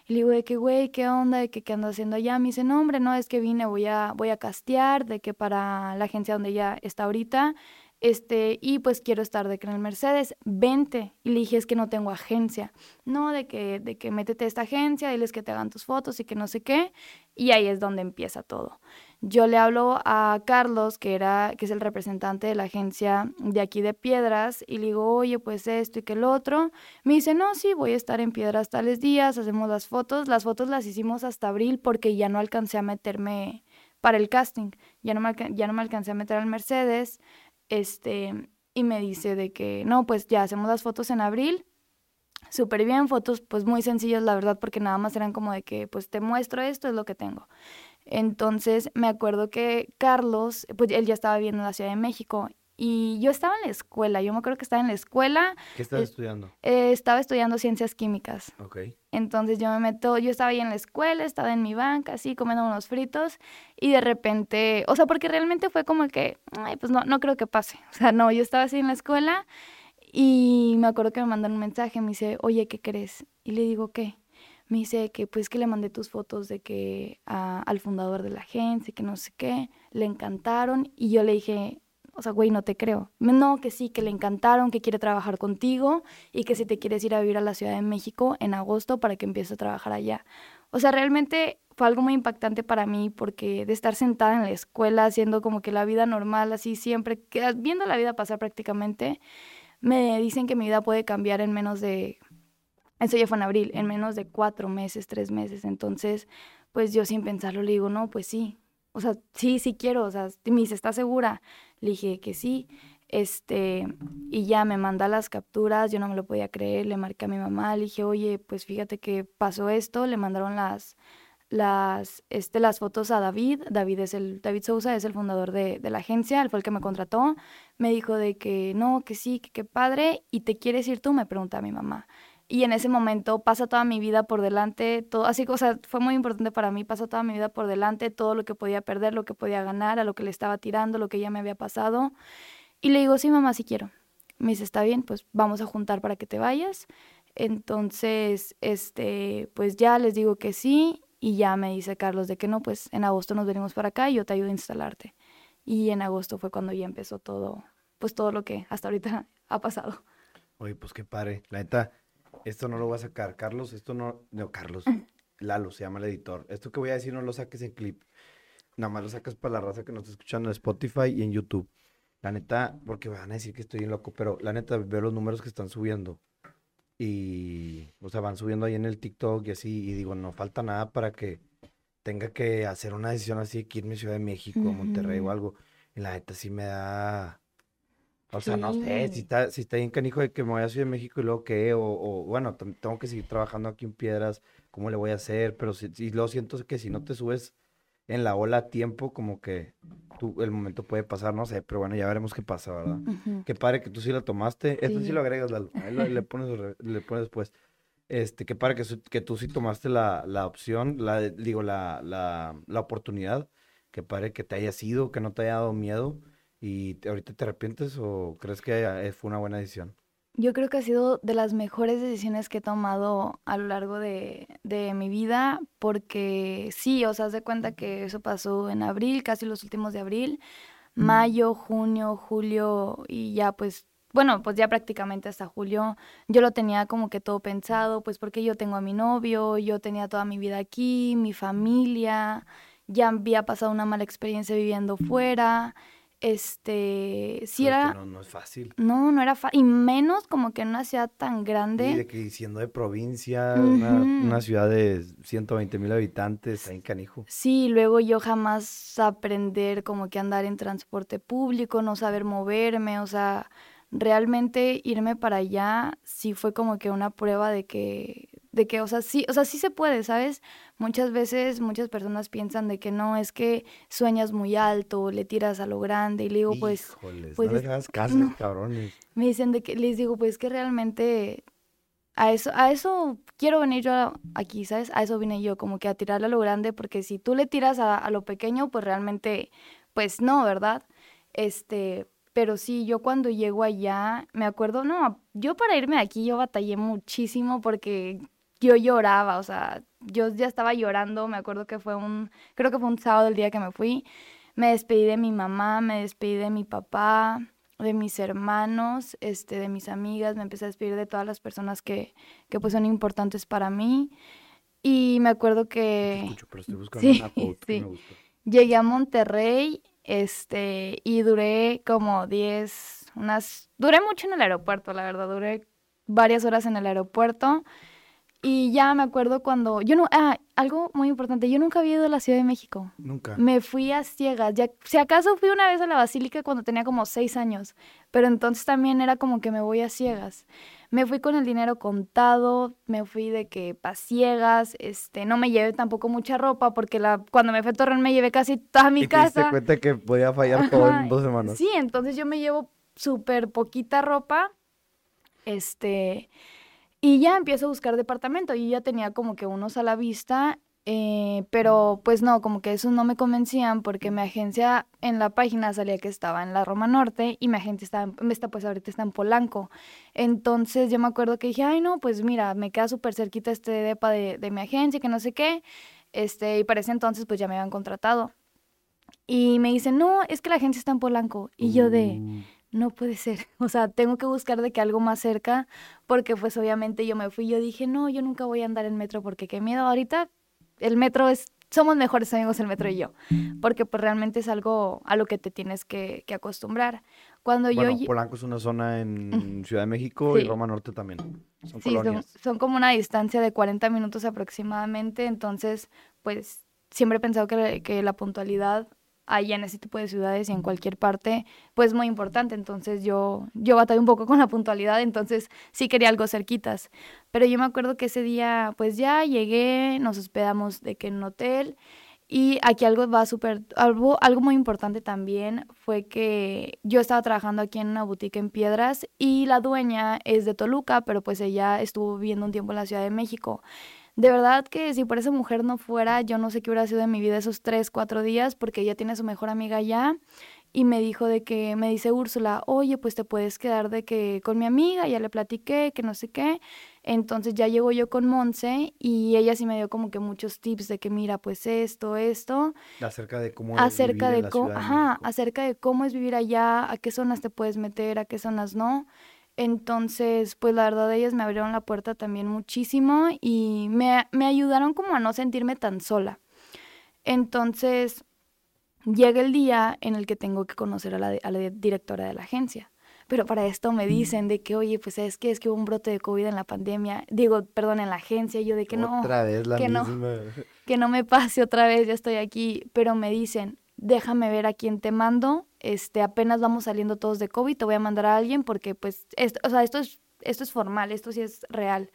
Y le digo, de que, güey, ¿qué onda? ¿De que, qué ando haciendo allá? Me dice, no, hombre, no, es que vine, voy a, voy a castear, de que para la agencia donde ella está ahorita, este, y pues quiero estar de que en el Mercedes, vente. Y le dije, es que no tengo agencia. No, de que, de que métete a esta agencia, diles que te hagan tus fotos y que no sé qué. Y ahí es donde empieza todo. Yo le hablo a Carlos, que, era, que es el representante de la agencia de aquí de Piedras, y le digo, oye, pues esto y que el otro. Me dice, no, sí, voy a estar en Piedras tales días, hacemos las fotos. Las fotos las hicimos hasta abril porque ya no alcancé a meterme para el casting. Ya no me, ya no me alcancé a meter al Mercedes este, y me dice de que, no, pues ya hacemos las fotos en abril, súper bien, fotos pues muy sencillas, la verdad, porque nada más eran como de que, pues te muestro esto, es lo que tengo. Entonces me acuerdo que Carlos, pues él ya estaba viviendo en la Ciudad de México y yo estaba en la escuela, yo me acuerdo que estaba en la escuela. ¿Qué estabas estudiando? Eh, estaba estudiando ciencias químicas. Ok. Entonces yo me meto, yo estaba ahí en la escuela, estaba en mi banca, así, comiendo unos fritos, y de repente, o sea, porque realmente fue como que, ay, pues no, no creo que pase. <laughs> O sea, no, yo estaba así en la escuela y me acuerdo que me mandan un mensaje, me dice, oye, ¿qué crees? Y le digo, ¿qué? Me dice que pues que le mandé tus fotos de que al fundador de la agencia, que no sé qué, le encantaron, y yo le dije, o sea, güey, no te creo. No, que sí, que le encantaron, que quiere trabajar contigo y que si te quieres ir a vivir a la Ciudad de México en agosto para que empieces a trabajar allá. O sea, realmente fue algo muy impactante para mí porque de estar sentada en la escuela haciendo como que la vida normal, así siempre, viendo la vida pasar prácticamente, me dicen que mi vida puede cambiar en menos de, eso ya fue en abril, en menos de cuatro meses, tres meses. Entonces, pues yo sin pensarlo le digo, no, pues sí. O sea, sí, sí quiero. O sea, me dice, ¿estás segura? Le dije que sí. Este, y ya me manda las capturas, yo no me lo podía creer, le marqué a mi mamá, le dije, oye, pues fíjate que pasó esto, le mandaron las, las, este, las fotos a David, David es el, David Sousa es el fundador de, de la agencia, él fue el que me contrató, me dijo de que no, que sí, que qué padre, y te quieres ir tú, me pregunta mi mamá. Y en ese momento pasa toda mi vida por delante, todo, así, o sea, fue muy importante para mí, pasa toda mi vida por delante, todo lo que podía perder, lo que podía ganar, a lo que le estaba tirando, lo que ya me había pasado. Y le digo, sí, mamá, sí quiero. Me dice, está bien, pues vamos a juntar para que te vayas. Entonces, este, pues ya les digo que sí, y ya me dice Carlos de que no, pues en agosto nos venimos para acá y yo te ayudo a instalarte. Y en agosto fue cuando ya empezó todo, pues todo lo que hasta ahorita <laughs> ha pasado. Oye, pues qué padre. La neta, esto no lo voy a sacar. Carlos, esto no. No, Carlos. <laughs> Lalo se llama el editor. Esto que voy a decir no lo saques en clip. Nada más lo sacas para la raza que nos está escuchando en Spotify y en YouTube. La neta, porque van a decir que estoy bien loco, pero la neta veo los números que están subiendo. Y, o sea, van subiendo ahí en el TikTok y así. Y digo, no falta nada para que tenga que hacer una decisión así, que irme a Ciudad de México, Monterrey o algo. Y la neta sí me da O sea, no sé, si está, si está bien canijo de que me voy a Ciudad de México y luego qué, o, o bueno, tengo que seguir trabajando aquí en Piedras, ¿cómo le voy a hacer? Pero si, si lo siento que si no te subes en la ola a tiempo, como que tú, el momento puede pasar, no sé, pero bueno, ya veremos qué pasa, ¿verdad? Qué padre que tú sí la tomaste. Esto sí lo agregas, le, pones, le pones después. Este, qué padre que, que tú sí tomaste la, la opción, la, digo, la, la, la oportunidad. Qué padre que te haya sido, que no te haya dado miedo. ¿Y ahorita te arrepientes o crees que eh, fue una buena decisión? Yo creo que ha sido de las mejores decisiones que he tomado a lo largo de, mi vida, porque sí, o sea, haz de cuenta que eso pasó en abril, casi los últimos de abril, mayo, junio, julio y ya pues, bueno, pues ya prácticamente hasta julio, yo lo tenía como que todo pensado, pues porque yo tengo a mi novio, yo tenía toda mi vida aquí, mi familia, ya había pasado una mala experiencia viviendo fuera este, sí era... No, no, es fácil. No, no era fácil. Y menos como que en una ciudad tan grande. Y de que siendo de provincia, una, ciudad de 120 mil habitantes, ahí en Canijo. Sí, luego yo jamás aprender como que andar en transporte público, no saber moverme, o sea, realmente irme para allá sí fue como que una prueba de que, de que, o sea, sí, o sea, sí se puede, ¿sabes? Muchas veces muchas personas piensan de que no, es que sueñas muy alto, le tiras a lo grande y le digo, pues... pues no les caso, cabrones. Me dicen de que, les digo, pues que realmente a eso, a eso quiero venir yo aquí, ¿sabes? A eso vine yo, como que a tirarle a lo grande, porque si tú le tiras a, a lo pequeño, pues realmente, pues no, ¿verdad? Este, pero sí, yo cuando llego allá, me acuerdo, no, yo para irme de aquí yo batallé muchísimo porque yo lloraba, o sea, yo ya estaba llorando, me acuerdo que fue un, creo que fue un sábado el día que me fui, me despedí de mi mamá, me despedí de mi papá, de mis hermanos, este, de mis amigas, me empecé a despedir de todas las personas que, que pues son importantes para mí. Y me acuerdo que... sí, sí. Llegué a Monterrey este, y duré como 10, unas, duré mucho en el aeropuerto, la verdad, duré varias horas en el aeropuerto. Y ya me acuerdo cuando, yo no, ah, algo muy importante, yo nunca había ido a la Ciudad de México. Nunca. Me fui a ciegas, ya, si acaso fui una vez a la Basílica cuando tenía como seis años, pero entonces también era como que me voy a ciegas. Me fui con el dinero contado, me fui de que pa' ciegas, este, no me llevé tampoco mucha ropa porque la, cuando me fui a Torreón me llevé casi toda mi casa. ¿Te diste cuenta que podía fallar todo en dos semanas? Sí, entonces yo me llevo súper poquita ropa, este, y ya empiezo a buscar departamento. y ya tenía como que unos a la vista eh, pero pues no, como que esos no me convencían porque mi agencia en la página salía que estaba en la Roma Norte y mi agencia estaba, está, pues ahorita está en Polanco. Entonces yo me acuerdo que dije, ay no, pues mira, me queda súper cerquita este depa de, de mi agencia, que no sé qué. Este, y para ese entonces pues ya me habían contratado. Y me dicen, no, es que la agencia está en Polanco. Y yo de, uh. No puede ser. <laughs> O sea, tengo que buscar de que algo más cerca, porque pues obviamente yo me fui. Yo dije, no, yo nunca voy a andar en metro porque qué miedo. Ahorita el metro es, somos mejores amigos el metro y yo, porque pues realmente es algo a lo que te tienes que, acostumbrar. Cuando yo... Polanco es una zona en <laughs> Ciudad de México y Roma Norte también. Son sí, son, como una distancia de 40 minutos aproximadamente, entonces pues siempre he pensado que, que la puntualidad allá en ese tipo de ciudades y en cualquier parte, pues muy importante. Entonces yo, yo batallé un poco con la puntualidad, entonces sí quería algo cerquitas. Pero yo me acuerdo que ese día, pues ya llegué, nos hospedamos de que en un hotel. Y aquí algo va súper, algo, algo muy importante también fue que yo estaba trabajando aquí en una boutique en Piedras y la dueña es de Toluca, pero pues ella estuvo viviendo un tiempo en la Ciudad de México. De verdad que si por esa mujer no fuera, yo no sé qué hubiera sido de mi vida esos tres, cuatro días, porque ella tiene a su mejor amiga allá y me dijo de que, me dice Úrsula, oye, pues te puedes quedar de que con mi amiga, ya le platiqué, que no sé qué. Entonces ya llego yo con Monse y ella sí me dio como que muchos tips de que mira, pues esto, esto. Acerca de cómo acerca es vivir de ajá, acerca de cómo es vivir allá, a qué zonas te puedes meter, a qué zonas no. Entonces, pues la verdad ellas me abrieron la puerta también muchísimo y me, me ayudaron como a no sentirme tan sola. Entonces, llega el día en el que tengo que conocer a la, a la directora de la agencia. Pero para esto me dicen de que, oye, pues es que es que hubo un brote de COVID en la pandemia, digo, perdón, en la agencia, yo de que no, otra vez la que misma. no, que no me pase otra vez, ya estoy aquí, pero me dicen, déjame ver a quién te mando, este, apenas vamos saliendo todos de COVID, te voy a mandar a alguien porque pues, o sea, esto es, esto es formal, esto sí es real.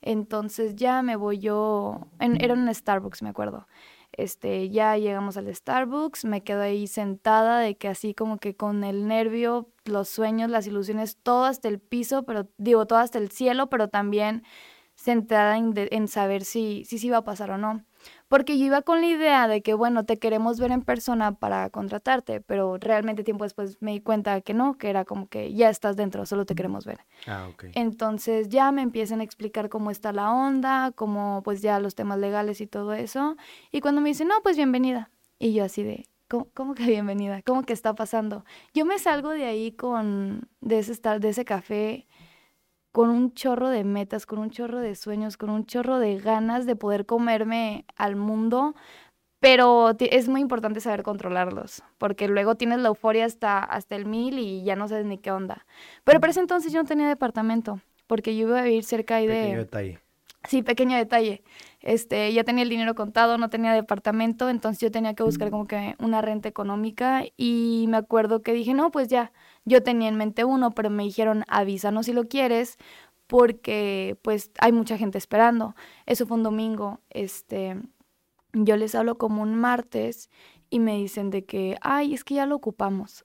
Entonces ya me voy yo, en, era un Starbucks, me acuerdo. Este, ya llegamos al Starbucks, me quedo ahí sentada de que así como que con el nervio, los sueños, las ilusiones, todo hasta el piso, pero digo, todo hasta el cielo, pero también sentada en, en saber si, si, si iba a pasar o no. Porque yo iba con la idea de que, bueno, te queremos ver en persona para contratarte, pero realmente tiempo después me di cuenta que no, que era como que ya estás dentro, solo te queremos ver. Ah, ok. Entonces ya me empiezan a explicar cómo está la onda, cómo pues ya los temas legales y todo eso. Y cuando me dicen, no, pues bienvenida. Y yo así de, ¿Cómo, ¿Cómo, que bienvenida? ¿Cómo que está pasando? Yo me salgo de ahí con, de ese, de ese café con un chorro de metas, con un chorro de sueños, con un chorro de ganas de poder comerme al mundo, pero es muy importante saber controlarlos, porque luego tienes la euforia hasta, hasta el mil y ya no sabes ni qué onda. Pero para ese entonces yo no tenía departamento, porque yo iba a vivir cerca ahí de... Pequeño detalle. Sí, pequeño detalle. Este, ya tenía el dinero contado, no tenía departamento, entonces yo tenía que buscar como que una renta económica y me acuerdo que dije, no, pues ya, yo tenía en mente uno, pero me dijeron, avísanos si lo quieres, porque pues hay mucha gente esperando. Eso fue un domingo, este, yo les hablo como un martes y me dicen de que, ay, es que ya lo ocupamos.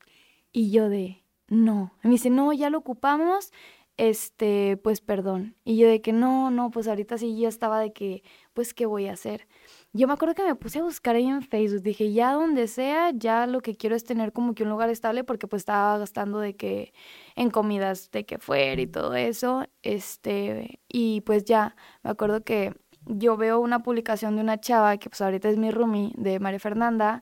Y yo de, no. me dicen, no, ya lo ocupamos, este, pues perdón. Y yo de que no, no, pues ahorita sí ya estaba de que, pues, ¿qué voy a hacer? Yo me acuerdo que me puse a buscar ahí en Facebook, dije, ya donde sea, ya lo que quiero es tener como que un lugar estable porque pues estaba gastando de que en comidas de que fuera y todo eso, este, y pues ya, me acuerdo que yo veo una publicación de una chava que pues ahorita es mi roomie, de María Fernanda,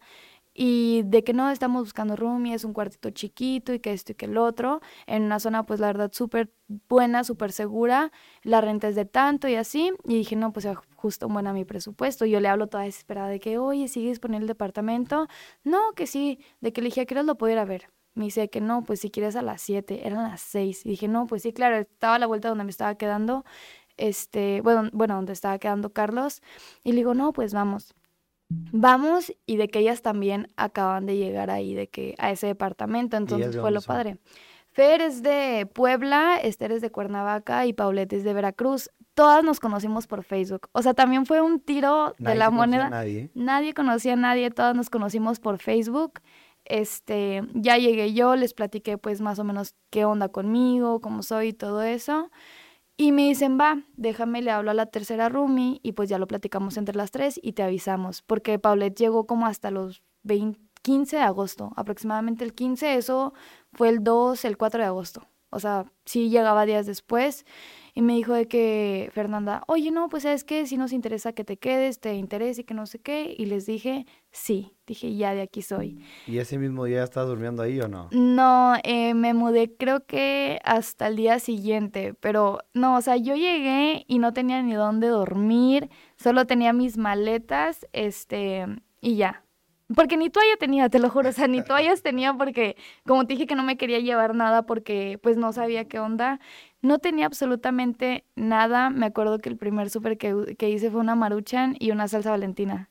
y de que no estamos buscando roomie, es un cuartito chiquito y que esto y que el otro, en una zona pues la verdad súper buena, súper segura, la renta es de tanto y así, y dije, no, pues justo un buen a mi presupuesto, yo le hablo toda desesperada de que, oye, ¿sigue disponible el departamento? No, que sí, de que le dije, ¿a lo puedo ir a ver? Me dice que no, pues si quieres a las 7, eran las 6, y dije, no, pues sí, claro, estaba a la vuelta donde me estaba quedando, este, bueno, bueno, donde estaba quedando Carlos, y le digo, no, pues vamos vamos y de que ellas también acaban de llegar ahí, de que a ese departamento, entonces fue lo padre. Fer es de Puebla, Esther es de Cuernavaca y Paulette es de Veracruz. Todas nos conocimos por Facebook. O sea, también fue un tiro de la moneda. Nadie. nadie conocía a nadie, todas nos conocimos por Facebook. Este, ya llegué yo, les platiqué pues más o menos qué onda conmigo, cómo soy y todo eso. Y me dicen, va, déjame, le hablo a la tercera roomie y pues ya lo platicamos entre las tres y te avisamos. Porque Paulette llegó como hasta los 15 de agosto, aproximadamente el 15, eso fue el 2, el 4 de agosto. O sea, sí llegaba días después y me dijo de que Fernanda, oye, no, pues sabes que si nos interesa que te quedes, te interesa y que no sé qué. Y les dije, sí, dije, ya de aquí soy. ¿Y ese mismo día estás durmiendo ahí o no? No, eh, me mudé creo que hasta el día siguiente, pero no, o sea, yo llegué y no tenía ni dónde dormir, solo tenía mis maletas, este, y ya. Porque ni toalla tenía, te lo juro, o sea, ni <laughs> toallas tenía porque, como te dije que no me quería llevar nada porque pues no sabía qué onda. No tenía absolutamente nada. Me acuerdo que el primer súper que, que, hice fue una maruchan y una salsa valentina.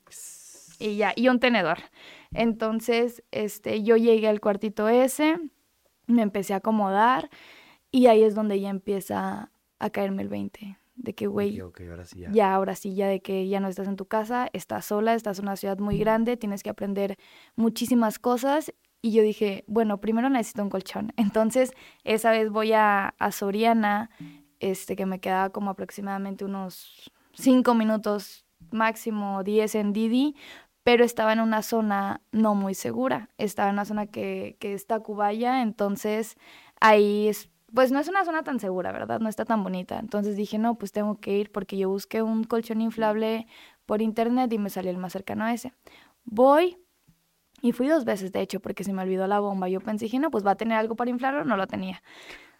Y ya, y un tenedor. Entonces, este, yo llegué al cuartito ese, me empecé a acomodar y ahí es donde ya empieza a caerme el 20 de que, güey, ahora sí ya. ya. ahora sí, ya de que ya no estás en tu casa, estás sola, estás en una ciudad muy grande, tienes que aprender muchísimas cosas. Y yo dije, bueno, primero necesito un colchón. <laughs> Entonces, esa vez voy a, a Soriana, este, que me quedaba como aproximadamente unos cinco minutos, máximo 10 en Didi, pero estaba en una zona no muy segura. Estaba en una zona que, que está Cubaya, entonces ahí es pues no es una zona tan segura, ¿verdad? No está tan bonita. Entonces dije, no, pues tengo que ir porque yo busqué un colchón inflable por internet y me salió el más cercano a ese. Voy y fui dos veces, de hecho, porque se me olvidó la bomba. Yo pensé, dije, no, pues va a tener algo para inflarlo, no lo tenía.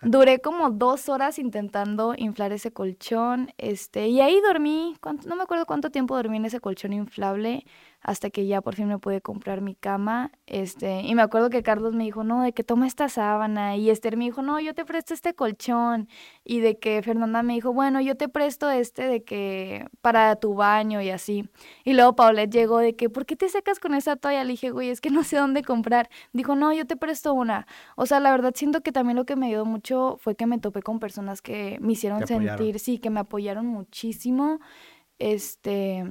Duré como dos horas intentando inflar ese colchón, este, y ahí dormí, no me acuerdo cuánto tiempo dormí en ese colchón inflable, hasta que ya por fin me pude comprar mi cama. Este, y me acuerdo que Carlos me dijo, no, de que toma esta sábana. Y Esther me dijo, no, yo te presto este colchón. Y de que Fernanda me dijo, bueno, yo te presto este de que para tu baño y así. Y luego Paulette llegó de que, ¿por qué te secas con esa toalla? Le dije, güey, es que no sé dónde comprar. Dijo, no, yo te presto una. O sea, la verdad siento que también lo que me ayudó mucho fue que me topé con personas que me hicieron sentir, sí, que me apoyaron muchísimo. Este,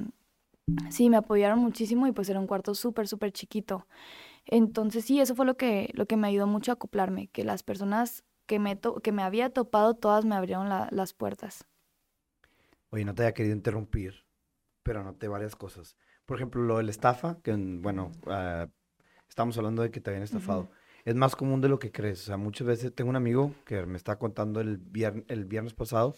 Sí, me apoyaron muchísimo y pues era un cuarto súper, súper chiquito. Entonces sí, eso fue lo que, lo que me ayudó mucho a acoplarme, que las personas que me, que me había topado, todas me abrieron las puertas. Oye, no te había querido interrumpir, pero anoté varias cosas. Por ejemplo, lo de la estafa, que bueno, uh, estamos hablando de que te habían estafado. Es más común de lo que crees. O sea, muchas veces tengo un amigo que me está contando el, el viernes pasado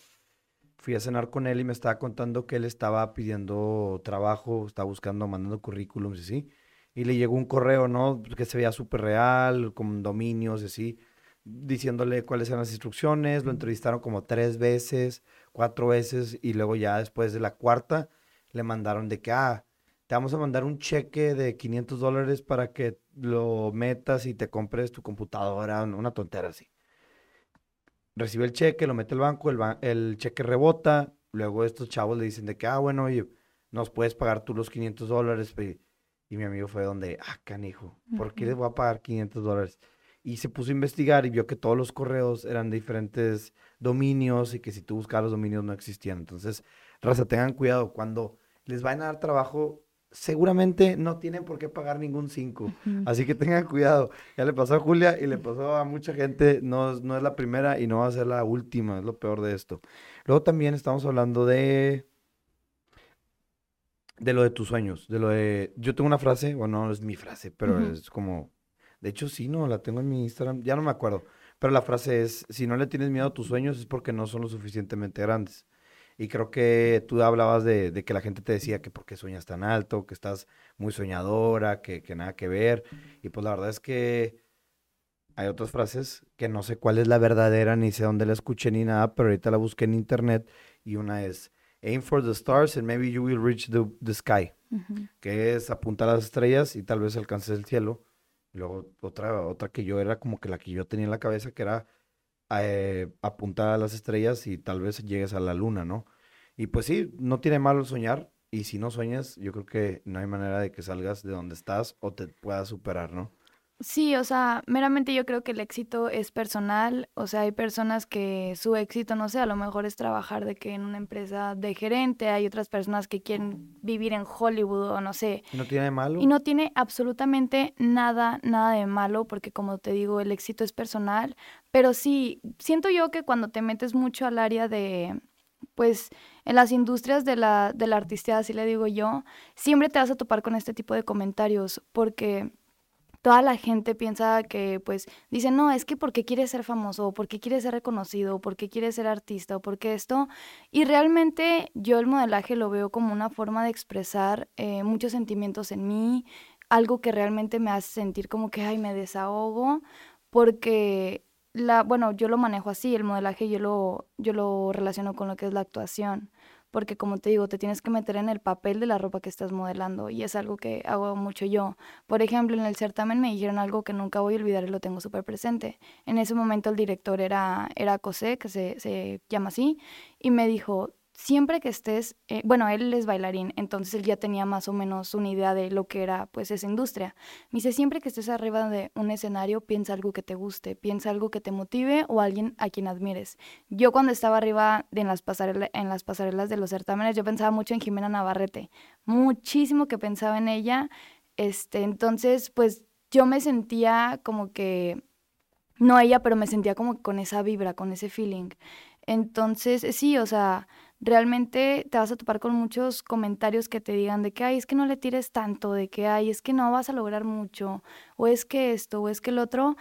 fui a cenar con él y me estaba contando que él estaba pidiendo trabajo, estaba buscando, mandando currículums y así. Y le llegó un correo, ¿no? Que se veía súper real, con dominios y así, diciéndole cuáles eran las instrucciones. Lo entrevistaron como tres veces, cuatro veces, y luego ya después de la cuarta le mandaron de que, ah, te vamos a mandar un cheque de 500 dólares para que lo metas y te compres tu computadora, una tontera así recibe el cheque, lo mete al banco, el, el cheque rebota, luego estos chavos le dicen de que, ah, bueno, oye, nos puedes pagar tú los 500 dólares. Y, mi amigo fue donde, ah, canijo, ¿por qué les voy a pagar 500 dólares? Y se puso a investigar y vio que todos los correos eran de diferentes dominios y que si tú buscabas los dominios no existían. Entonces, raza, tengan cuidado. Cuando les vayan a dar trabajo, seguramente no tienen por qué pagar ningún 5. Así que tengan cuidado. Ya le pasó a Julia y le pasó a mucha gente. No, no es la primera y no va a ser la última. Es lo peor de esto. Luego también estamos hablando de... De lo de tus sueños. De lo de... Yo tengo una frase, bueno, no es mi frase, pero es como... De hecho, sí, no, la tengo en mi Instagram. Ya no me acuerdo. Pero la frase es, si no le tienes miedo a tus sueños es porque no son lo suficientemente grandes. Y creo que tú hablabas de, que la gente te decía que por qué sueñas tan alto, que estás muy soñadora, que, que nada que ver. Y pues la verdad es que hay otras frases que no sé cuál es la verdadera, ni sé dónde la escuché ni nada, pero ahorita la busqué en internet y una es aim for the stars and maybe you will reach the, sky, que es apuntar a las estrellas y tal vez alcances el cielo. Y luego otra, otra que yo era como que la que yo tenía en la cabeza, que era eh, apuntar a las estrellas y tal vez llegues a la luna, ¿no? Y pues sí, no tiene malo soñar. Y si no sueñas, yo creo que no hay manera de que salgas de donde estás o te puedas superar, ¿no? Sí, o sea, meramente yo creo que el éxito es personal, o sea, hay personas que su éxito, no sé, a lo mejor es trabajar de que en una empresa de gerente, hay otras personas que quieren vivir en Hollywood o no sé. ¿No tiene de malo? Y no tiene absolutamente nada, nada de malo, porque como te digo, el éxito es personal, pero sí, siento yo que cuando te metes mucho al área de, pues, en las industrias de la, de la artistía, así le digo yo, siempre te vas a topar con este tipo de comentarios, porque toda la gente piensa que, pues, dice, no, es que porque quiere ser famoso, o porque quiere ser reconocido, o porque quiere ser artista, o porque esto. Y realmente yo el modelaje lo veo como una forma de expresar eh, muchos sentimientos en mí, algo que realmente me hace sentir como que, ay, me desahogo, porque la, bueno, yo lo manejo así, el modelaje yo lo, yo lo relaciono con lo que es la actuación porque como te digo, te tienes que meter en el papel de la ropa que estás modelando y es algo que hago mucho yo. Por ejemplo, en el certamen me dijeron algo que nunca voy a olvidar y lo tengo súper presente. En ese momento el director era, era Cosé, que se, se llama así, y me dijo, siempre que estés, eh, bueno, él es bailarín, entonces él ya tenía más o menos una idea de lo que era pues esa industria. Me dice, siempre que estés arriba de un escenario, piensa algo que te guste, piensa algo que te motive o alguien a quien admires. Yo cuando estaba arriba en, las en las pasarelas de los certámenes, yo pensaba mucho en Jimena Navarrete, muchísimo que pensaba en ella. Este, entonces, pues yo me sentía como que, no ella, pero me sentía como con esa vibra, con ese feeling. Entonces, sí, o sea, realmente te vas a topar con muchos comentarios que te digan de que, ay, es que no le tires tanto, de que, ay, es que no vas a lograr mucho, o es que esto, o es que el otro.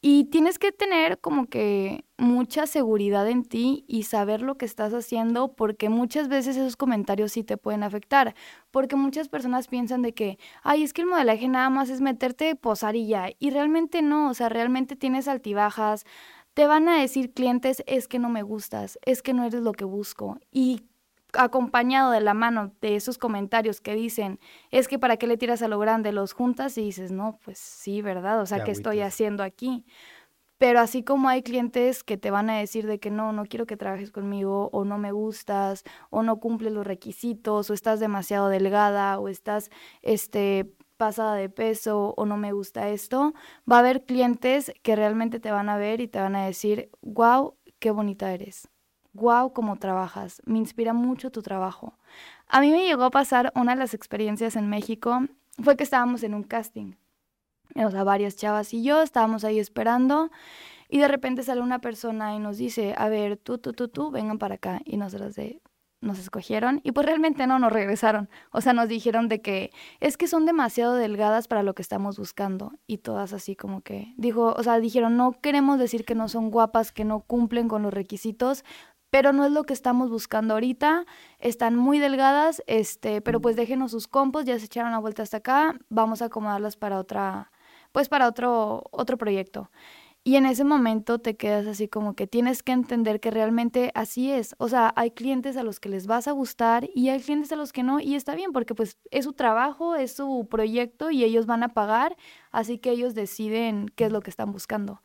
Y tienes que tener como que mucha seguridad en ti y saber lo que estás haciendo porque muchas veces esos comentarios sí te pueden afectar. Porque muchas personas piensan de que, ay, es que el modelaje nada más es meterte, posar y ya. Y realmente no, o sea, realmente tienes altibajas, te van a decir clientes, es que no me gustas, es que no eres lo que busco. Y acompañado de la mano de esos comentarios que dicen, es que para qué le tiras a lo grande, los juntas y dices, no, pues sí, ¿verdad? O sea, ¿qué estoy haciendo aquí? Pero así como hay clientes que te van a decir de que no, no quiero que trabajes conmigo, o no me gustas, o no cumples los requisitos, o estás demasiado delgada, o estás este, pasada de peso, o no me gusta esto, va a haber clientes que realmente te van a ver y te van a decir, wow, qué bonita eres. Wow, cómo trabajas, me inspira mucho tu trabajo. A mí me llegó a pasar una de las experiencias en México, fue que estábamos en un casting, o sea, varias chavas y yo estábamos ahí esperando y de repente sale una persona y nos dice, a ver, tú, tú, tú, tú, vengan para acá y nosotros de, nos escogieron y pues realmente no nos regresaron. O sea, nos dijeron de que es que son demasiado delgadas para lo que estamos buscando y todas así como que dijo, o sea, dijeron, "No queremos decir que no son guapas, que no cumplen con los requisitos, pero no es lo que estamos buscando ahorita. Están muy delgadas, este, pero pues déjenos sus compos, ya se echaron la vuelta hasta acá, vamos a acomodarlas para otra, pues para otro, otro proyecto. Y en ese momento te quedas así como que tienes que entender que realmente así es. O sea, hay clientes a los que les vas a gustar y hay clientes a los que no. Y está bien porque pues es su trabajo, es su proyecto y ellos van a pagar. Así que ellos deciden qué es lo que están buscando.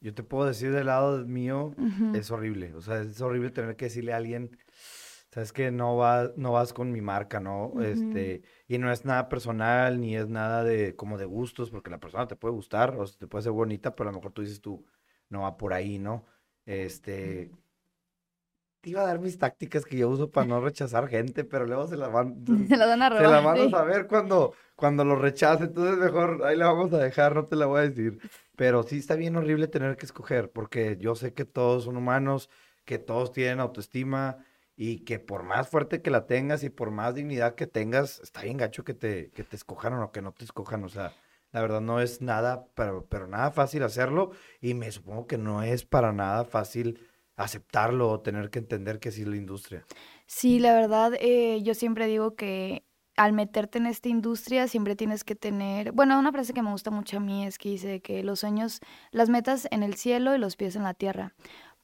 Yo te puedo decir del lado mío, es horrible. O sea, es horrible tener que decirle a alguien, sabes que no vas, no vas con mi marca, ¿no? Este, y no es nada personal, ni es nada de como de gustos, porque la persona te puede gustar, o te puede ser bonita, pero a lo mejor tú dices tú, no va por ahí, ¿no? Este, te iba a dar mis tácticas que yo uso para no rechazar gente, pero luego se la van, <laughs> se la van a robar. Se la van a saber cuando, cuando lo rechace, entonces mejor ahí la vamos a dejar, no te la voy a decir. Pero sí está bien horrible tener que escoger, porque yo sé que todos son humanos, que todos tienen autoestima y que por más fuerte que la tengas y por más dignidad que tengas, está bien gacho que te, que te escojan o que no te escojan. O sea, la verdad no es nada, pero, pero nada fácil hacerlo y me supongo que no es para nada fácil aceptarlo o tener que entender que así es la industria. Sí, la verdad, eh, yo siempre digo que al meterte en esta industria siempre tienes que tener, bueno, una frase que me gusta mucho a mí es que dice que los sueños, las metas en el cielo y los pies en la tierra.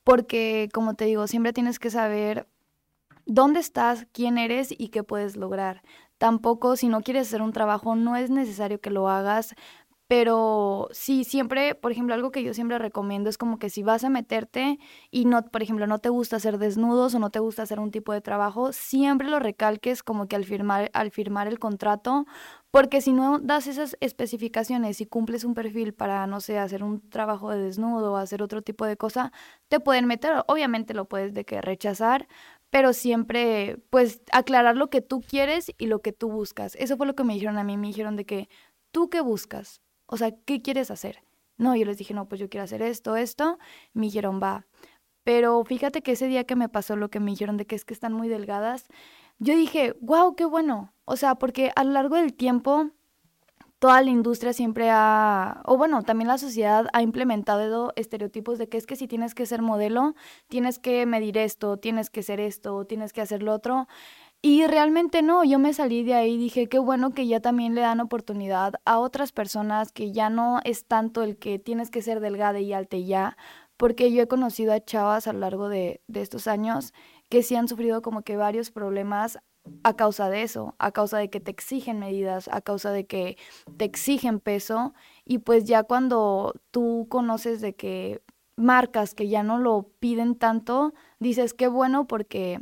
Porque, como te digo, siempre tienes que saber dónde estás, quién eres y qué puedes lograr. Tampoco, si no quieres hacer un trabajo, no es necesario que lo hagas pero sí, siempre, por ejemplo, algo que yo siempre recomiendo es como que si vas a meterte y no, por ejemplo, no te gusta hacer desnudos o no te gusta hacer un tipo de trabajo, siempre lo recalques como que al firmar, al firmar el contrato, porque si no das esas especificaciones y cumples un perfil para, no sé, hacer un trabajo de desnudo o hacer otro tipo de cosa, te pueden meter. Obviamente lo puedes de que rechazar, pero siempre, pues, aclarar lo que tú quieres y lo que tú buscas. Eso fue lo que me dijeron a mí. Me dijeron de que, ¿tú qué buscas? O sea, ¿qué quieres hacer? No, yo les dije, no, pues yo quiero hacer esto, esto. Me dijeron, va. Pero fíjate que ese día que me pasó lo que me dijeron de que es que están muy delgadas, yo dije, wow, qué bueno. O sea, porque a lo largo del tiempo, toda la industria siempre ha, o bueno, también la sociedad ha implementado estereotipos de que es que si tienes que ser modelo, tienes que medir esto, tienes que ser esto, tienes que hacer lo otro. Y realmente no, yo me salí de ahí y dije, qué bueno que ya también le dan oportunidad a otras personas, que ya no es tanto el que tienes que ser delgada y alta ya, porque yo he conocido a chavas a lo largo de, de estos años que sí han sufrido como que varios problemas a causa de eso, a causa de que te exigen medidas, a causa de que te exigen peso y pues ya cuando tú conoces de que marcas que ya no lo piden tanto, dices qué bueno porque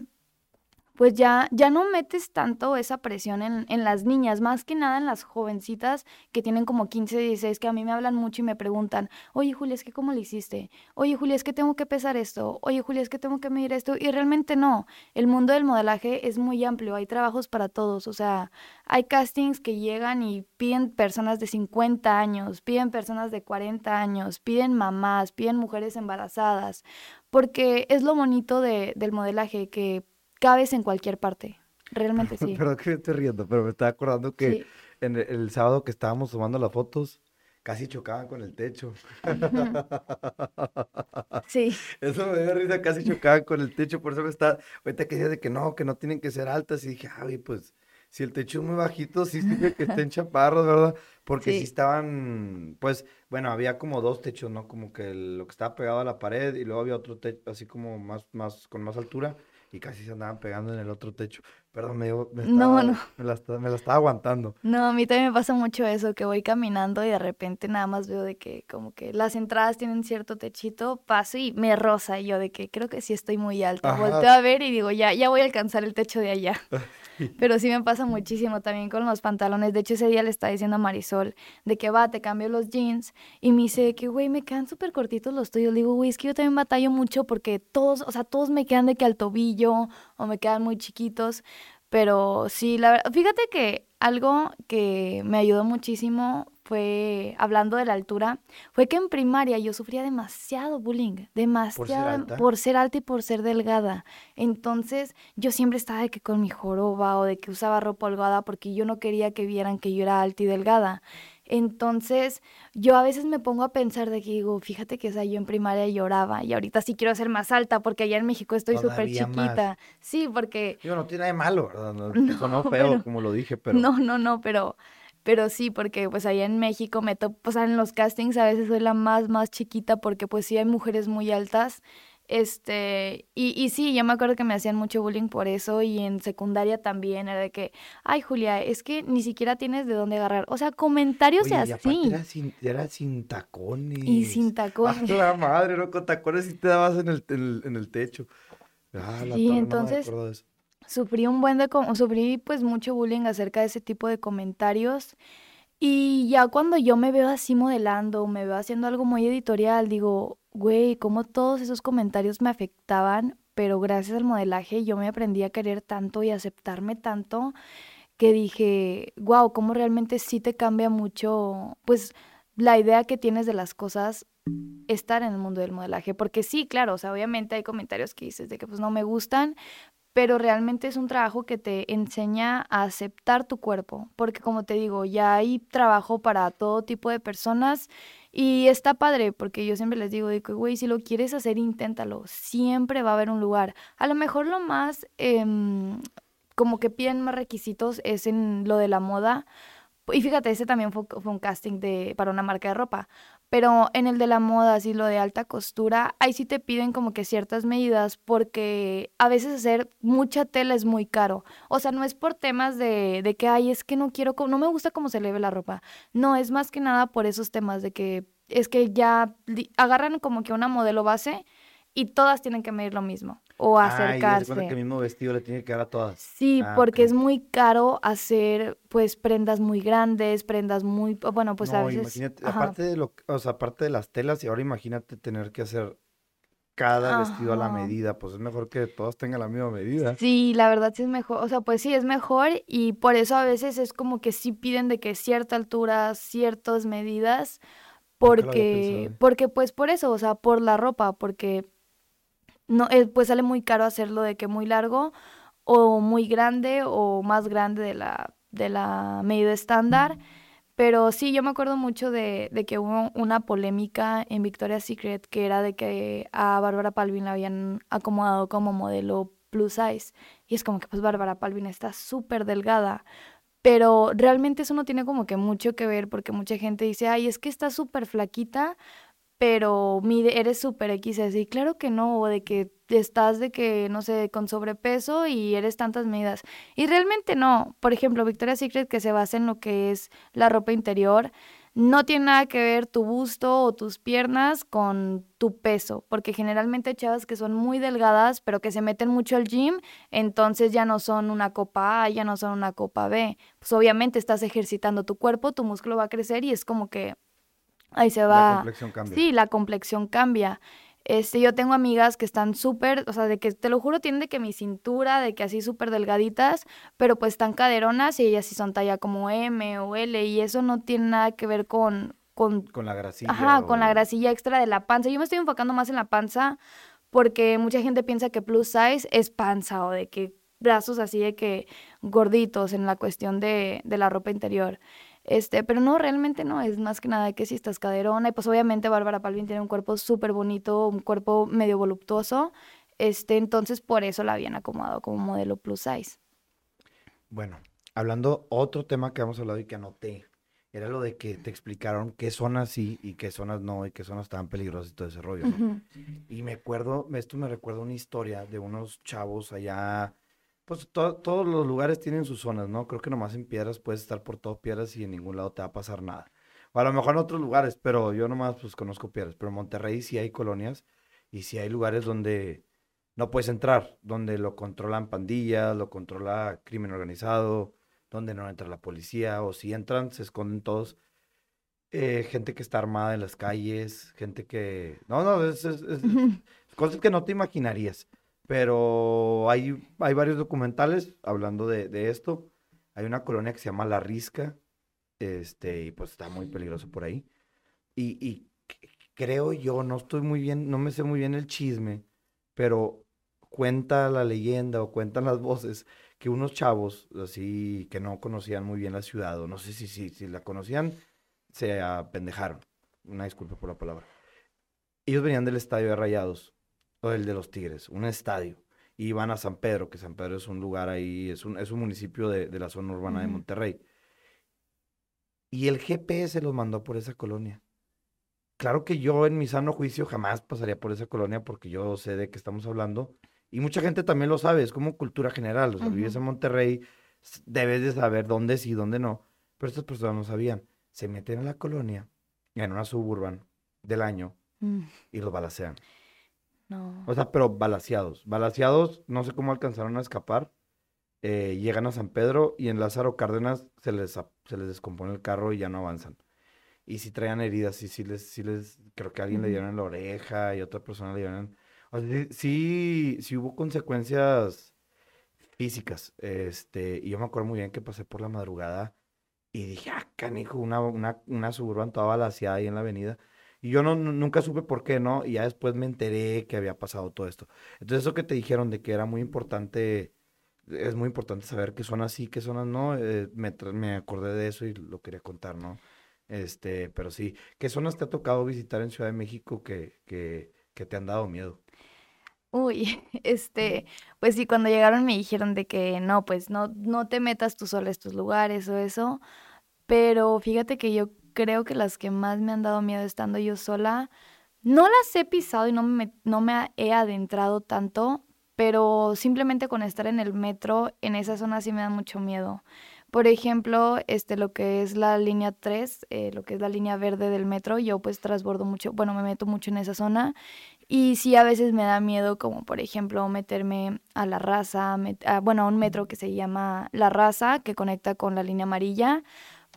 pues ya, ya no metes tanto esa presión en, en, las niñas, más que nada en las jovencitas que tienen como 15, 16, que a mí me hablan mucho y me preguntan, oye Julia, es que cómo le hiciste, oye Julia, es que tengo que pesar esto, oye Julia, es que tengo que medir esto, y realmente no, el mundo del modelaje es muy amplio, hay trabajos para todos, o sea, hay castings que llegan y piden personas de 50 años, piden personas de 40 años, piden mamás, piden mujeres embarazadas, porque es lo bonito de, del modelaje, que cabes en cualquier parte. Realmente <laughs> sí. Perdón que estoy riendo, pero me estaba acordando que en el, sábado que estábamos tomando las fotos, casi chocaban con el techo. Sí. <laughs> Eso me dio risa, casi chocaban con el techo, por eso me está, ahorita que decía de que no, que no tienen que ser altas, y dije, ay, pues, si el techo es muy bajito, sí sirve que estén <laughs> chaparros, ¿verdad? Porque Sí. estaban, pues, bueno, había como dos techos, ¿no? Como que el- lo que estaba pegado a la pared y luego había otro techo así como más, más, con más altura y casi se andaban pegando en el otro techo. Perdón, me, me No, estaba, no. me la, esta- me la estaba aguantando. No, a mí también me pasa mucho eso, que voy caminando y de repente nada más veo de que como que las entradas tienen cierto techito, paso y me roza y yo de que creo que sí estoy muy alta. Ajá. Volteo a ver y digo, ya, ya voy a alcanzar el techo de allá. <laughs> Pero sí me pasa muchísimo también con los pantalones. De hecho, ese día le estaba diciendo a Marisol de que va, te cambio los jeans. Y me dice que, güey, me quedan súper cortitos los tuyos. Le digo, güey, es que yo también batallo mucho porque todos, o sea, todos me quedan de que al tobillo o me quedan muy chiquitos. Pero sí, la verdad, fíjate que algo que me ayudó muchísimo fue, hablando de la altura, fue que en primaria yo sufría demasiado bullying, demasiado alta? por ser alta y por ser delgada. Entonces, yo siempre estaba de que con mi joroba o de que usaba ropa holgada porque yo no quería que vieran que yo era alta y delgada. Entonces, yo a veces me pongo a pensar de que digo, fíjate que o sea, yo en primaria lloraba y ahorita sí quiero ser más alta porque allá en México estoy súper más. chiquita. Sí, porque Digo, no tiene nada de malo, ¿verdad? No, <laughs> No, sonó feo pero- como lo dije, pero no, no, no, pero, pero sí, porque pues allá en México me topo, o sea, en los castings a veces soy la más, más chiquita porque pues sí hay mujeres muy altas. Este, y, y sí, yo me acuerdo que me hacían mucho bullying por eso y en secundaria también era de que, ay Julia, es que ni siquiera tienes de dónde agarrar. O sea, comentarios Oye, y así. era sin, era sin tacones. Y sin Ah, tacones. <laughs> la madre, ¿no? Con tacones sí te dabas en el, en el, en el techo. Ah, la Sí, no me entonces- acuerdo de eso. Sufrí un buen de, sufrí pues mucho bullying acerca de ese tipo de comentarios. Y ya cuando yo me veo así modelando, me veo haciendo algo muy editorial, digo, güey, cómo todos esos comentarios me afectaban, pero gracias al modelaje yo me aprendí a querer tanto y aceptarme tanto que dije, wow, cómo realmente sí te cambia mucho, pues la idea que tienes de las cosas estar en el mundo del modelaje, porque sí, claro, o sea, obviamente hay comentarios que dices de que pues no me gustan, pero realmente es un trabajo que te enseña a aceptar tu cuerpo, porque como te digo, ya hay trabajo para todo tipo de personas y está padre, porque yo siempre les digo, que, güey, si lo quieres hacer, inténtalo, siempre va a haber un lugar. A lo mejor lo más, em, como que piden más requisitos es en lo de la moda. Y fíjate, ese también fue, fue un casting de, para una marca de ropa. Pero en el de la moda, así lo de alta costura, ahí sí te piden como que ciertas medidas porque a veces hacer mucha tela es muy caro. O sea, no es por temas de, de que, ay, es que no quiero, no me gusta cómo se le la ropa. No, es más que nada por esos temas de que es que ya agarran como que una modelo base y todas tienen que medir lo mismo o Ah, y acercarse. que el mismo vestido le tiene que dar a todas. Sí, Ah, porque es muy caro hacer pues prendas muy grandes, prendas muy, bueno, pues a No, veces, imagínate, ajá. aparte de lo, o sea, aparte de las telas, y ahora imagínate tener que hacer cada vestido a la medida, pues es mejor que todas tengan la misma medida. Sí, la verdad sí es mejor, o sea, pues sí es mejor y por eso a veces es como que sí piden de que cierta altura, ciertas medidas, porque, porque pues por eso, o sea, por la ropa, porque no, eh, pues sale muy caro hacerlo de que muy largo o muy grande o más grande de la, de la medida estándar. Pero sí, yo me acuerdo mucho de, de que hubo una polémica en Victoria's Secret que era de que a Bárbara Palvin la habían acomodado como modelo plus size. Y es como que pues Bárbara Palvin está súper delgada. Pero realmente eso no tiene como que mucho que ver porque mucha gente dice, ay, es que está súper flaquita, pero mide, eres súper XS. Y claro que no, o de que estás de que, no sé, con sobrepeso y eres tantas medidas. Y realmente no. Por ejemplo, Victoria's Secret, que se basa en lo que es la ropa interior, no tiene nada que ver tu busto o tus piernas con tu peso, porque generalmente chavas que son muy delgadas, pero que se meten mucho al gym, entonces ya no son una copa A, ya no son una copa B. Pues obviamente estás ejercitando tu cuerpo, tu músculo va a crecer y es como que ahí se La va. complexión cambia. Sí, la complexión cambia. Este, yo tengo amigas que están súper, o sea, de que te lo juro, tienen de que mi cintura, de que así súper delgaditas, pero pues están caderonas y ellas sí son talla como M o L y eso no tiene nada que ver con, con, Con la grasilla. ajá, con la grasilla extra de la panza. Yo me estoy enfocando más en la panza porque mucha gente piensa que plus size es panza o de que brazos así de que gorditos en la cuestión de, de la ropa interior. Este, pero no, realmente no, es más que nada que si estás caderona y pues obviamente Bárbara Palvin tiene un cuerpo súper bonito, un cuerpo medio voluptuoso, este, entonces por eso la habían acomodado como modelo plus size. Bueno, hablando otro tema que hemos hablado y que anoté, era lo de que te explicaron qué zonas sí y qué zonas no, y qué zonas estaban peligrosas y todo ese rollo, ¿no? Y me acuerdo, esto me recuerda una historia de unos chavos allá, pues todos los lugares tienen sus zonas, ¿no? Creo que nomás en Piedras puedes estar por todo Piedras y en ningún lado te va a pasar nada. O a lo mejor en otros lugares, pero yo nomás pues conozco Piedras, pero en Monterrey sí hay colonias y sí hay lugares donde no puedes entrar, donde lo controlan pandillas, lo controla crimen organizado, donde no entra la policía, o si entran, se esconden todos. Eh, gente que está armada en las calles, gente que... No, no, es, cosas que no te imaginarías. Pero hay, hay varios documentales hablando de, esto. Hay una colonia que se llama La Risca, este, y pues está muy peligroso por ahí. Y, y creo yo, no estoy muy bien, no me sé muy bien el chisme, pero cuenta la leyenda o cuentan las <laughs> voces que unos chavos así que no conocían muy bien la ciudad, o no sé si, si, si la conocían, se apendejaron. Una disculpa por la palabra. Ellos venían del estadio de Rayados, o el de los Tigres, un estadio. Y iban a San Pedro, que San Pedro es un lugar ahí, es un, es un municipio de, la zona urbana de Monterrey. Y el GPS los mandó por esa colonia. Claro que yo en mi sano juicio jamás pasaría por esa colonia porque yo sé de qué estamos hablando y mucha gente también lo sabe, es como cultura general. O sea, vives en Monterrey, debes de saber dónde sí, dónde no. Pero estas personas no sabían. Se meten a la colonia, en una suburban del año, mm. y los balacean. No. O sea, pero balaseados. Balaseados, no sé cómo alcanzaron a escapar. Eh, llegan a San Pedro y en Lázaro Cárdenas se les, se les descompone el carro y ya no avanzan. Y si traían heridas, y si les, si les, creo que a alguien le dieron en la oreja y otra persona le dieron sí, sí hubo consecuencias físicas. Este, y yo me acuerdo muy bien que pasé por la madrugada y dije, ah, canijo, una, una, una suburban toda balaseada ahí en la avenida. Y yo no, nunca supe por qué, ¿no? Y ya después me enteré que había pasado todo esto. Entonces, eso que te dijeron de que era muy importante, es muy importante saber qué son así, qué zonas no, eh, me, me acordé de eso y lo quería contar, ¿no? Este, pero sí, ¿qué zonas te ha tocado visitar en Ciudad de México que, que, que te han dado miedo? Uy, <laughs> este, pues sí, cuando llegaron me dijeron de que no, pues no, no te metas tú sola a estos lugares o eso, pero fíjate que yo creo que las que más me han dado miedo estando yo sola, no las he pisado y no me, no me he adentrado tanto, pero simplemente con estar en el metro, en esa zona sí me da mucho miedo. Por ejemplo, este, lo que es la línea 3, eh, lo que es la línea verde del metro, yo pues transbordo mucho, bueno, me meto mucho en esa zona y sí a veces me da miedo como por ejemplo meterme a la raza, bueno, a un metro que se llama La Raza, que conecta con la línea amarilla,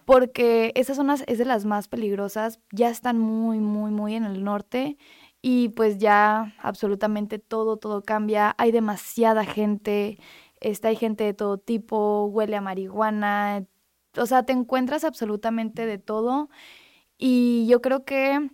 porque esa zona es de las más peligrosas, ya están muy, muy, muy en el norte y pues ya absolutamente todo, todo cambia, hay demasiada gente este, hay gente de todo tipo, huele a marihuana, o sea, te encuentras absolutamente de todo. Y yo creo que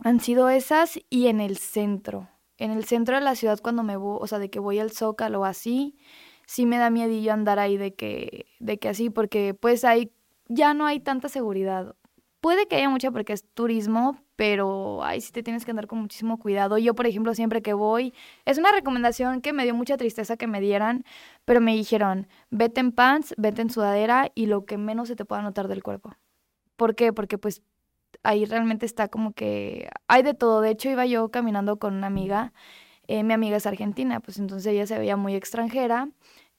han sido esas y en el centro. En el centro de la ciudad cuando me voy, o sea, de que voy al Zócalo así, sí me da miedillo andar ahí de que, de que así, porque pues ahí ya no hay tanta seguridad. Puede que haya mucha porque es turismo, pero ahí sí te tienes que andar con muchísimo cuidado. Yo, por ejemplo, siempre que voy, es una recomendación que me dio mucha tristeza que me dieran, pero me dijeron, vete en pants, vete en sudadera y lo que menos se te pueda notar del cuerpo. ¿Por qué? Porque pues ahí realmente está como que hay de todo. De hecho, iba yo caminando con una amiga, eh, mi amiga es argentina, pues entonces ella se veía muy extranjera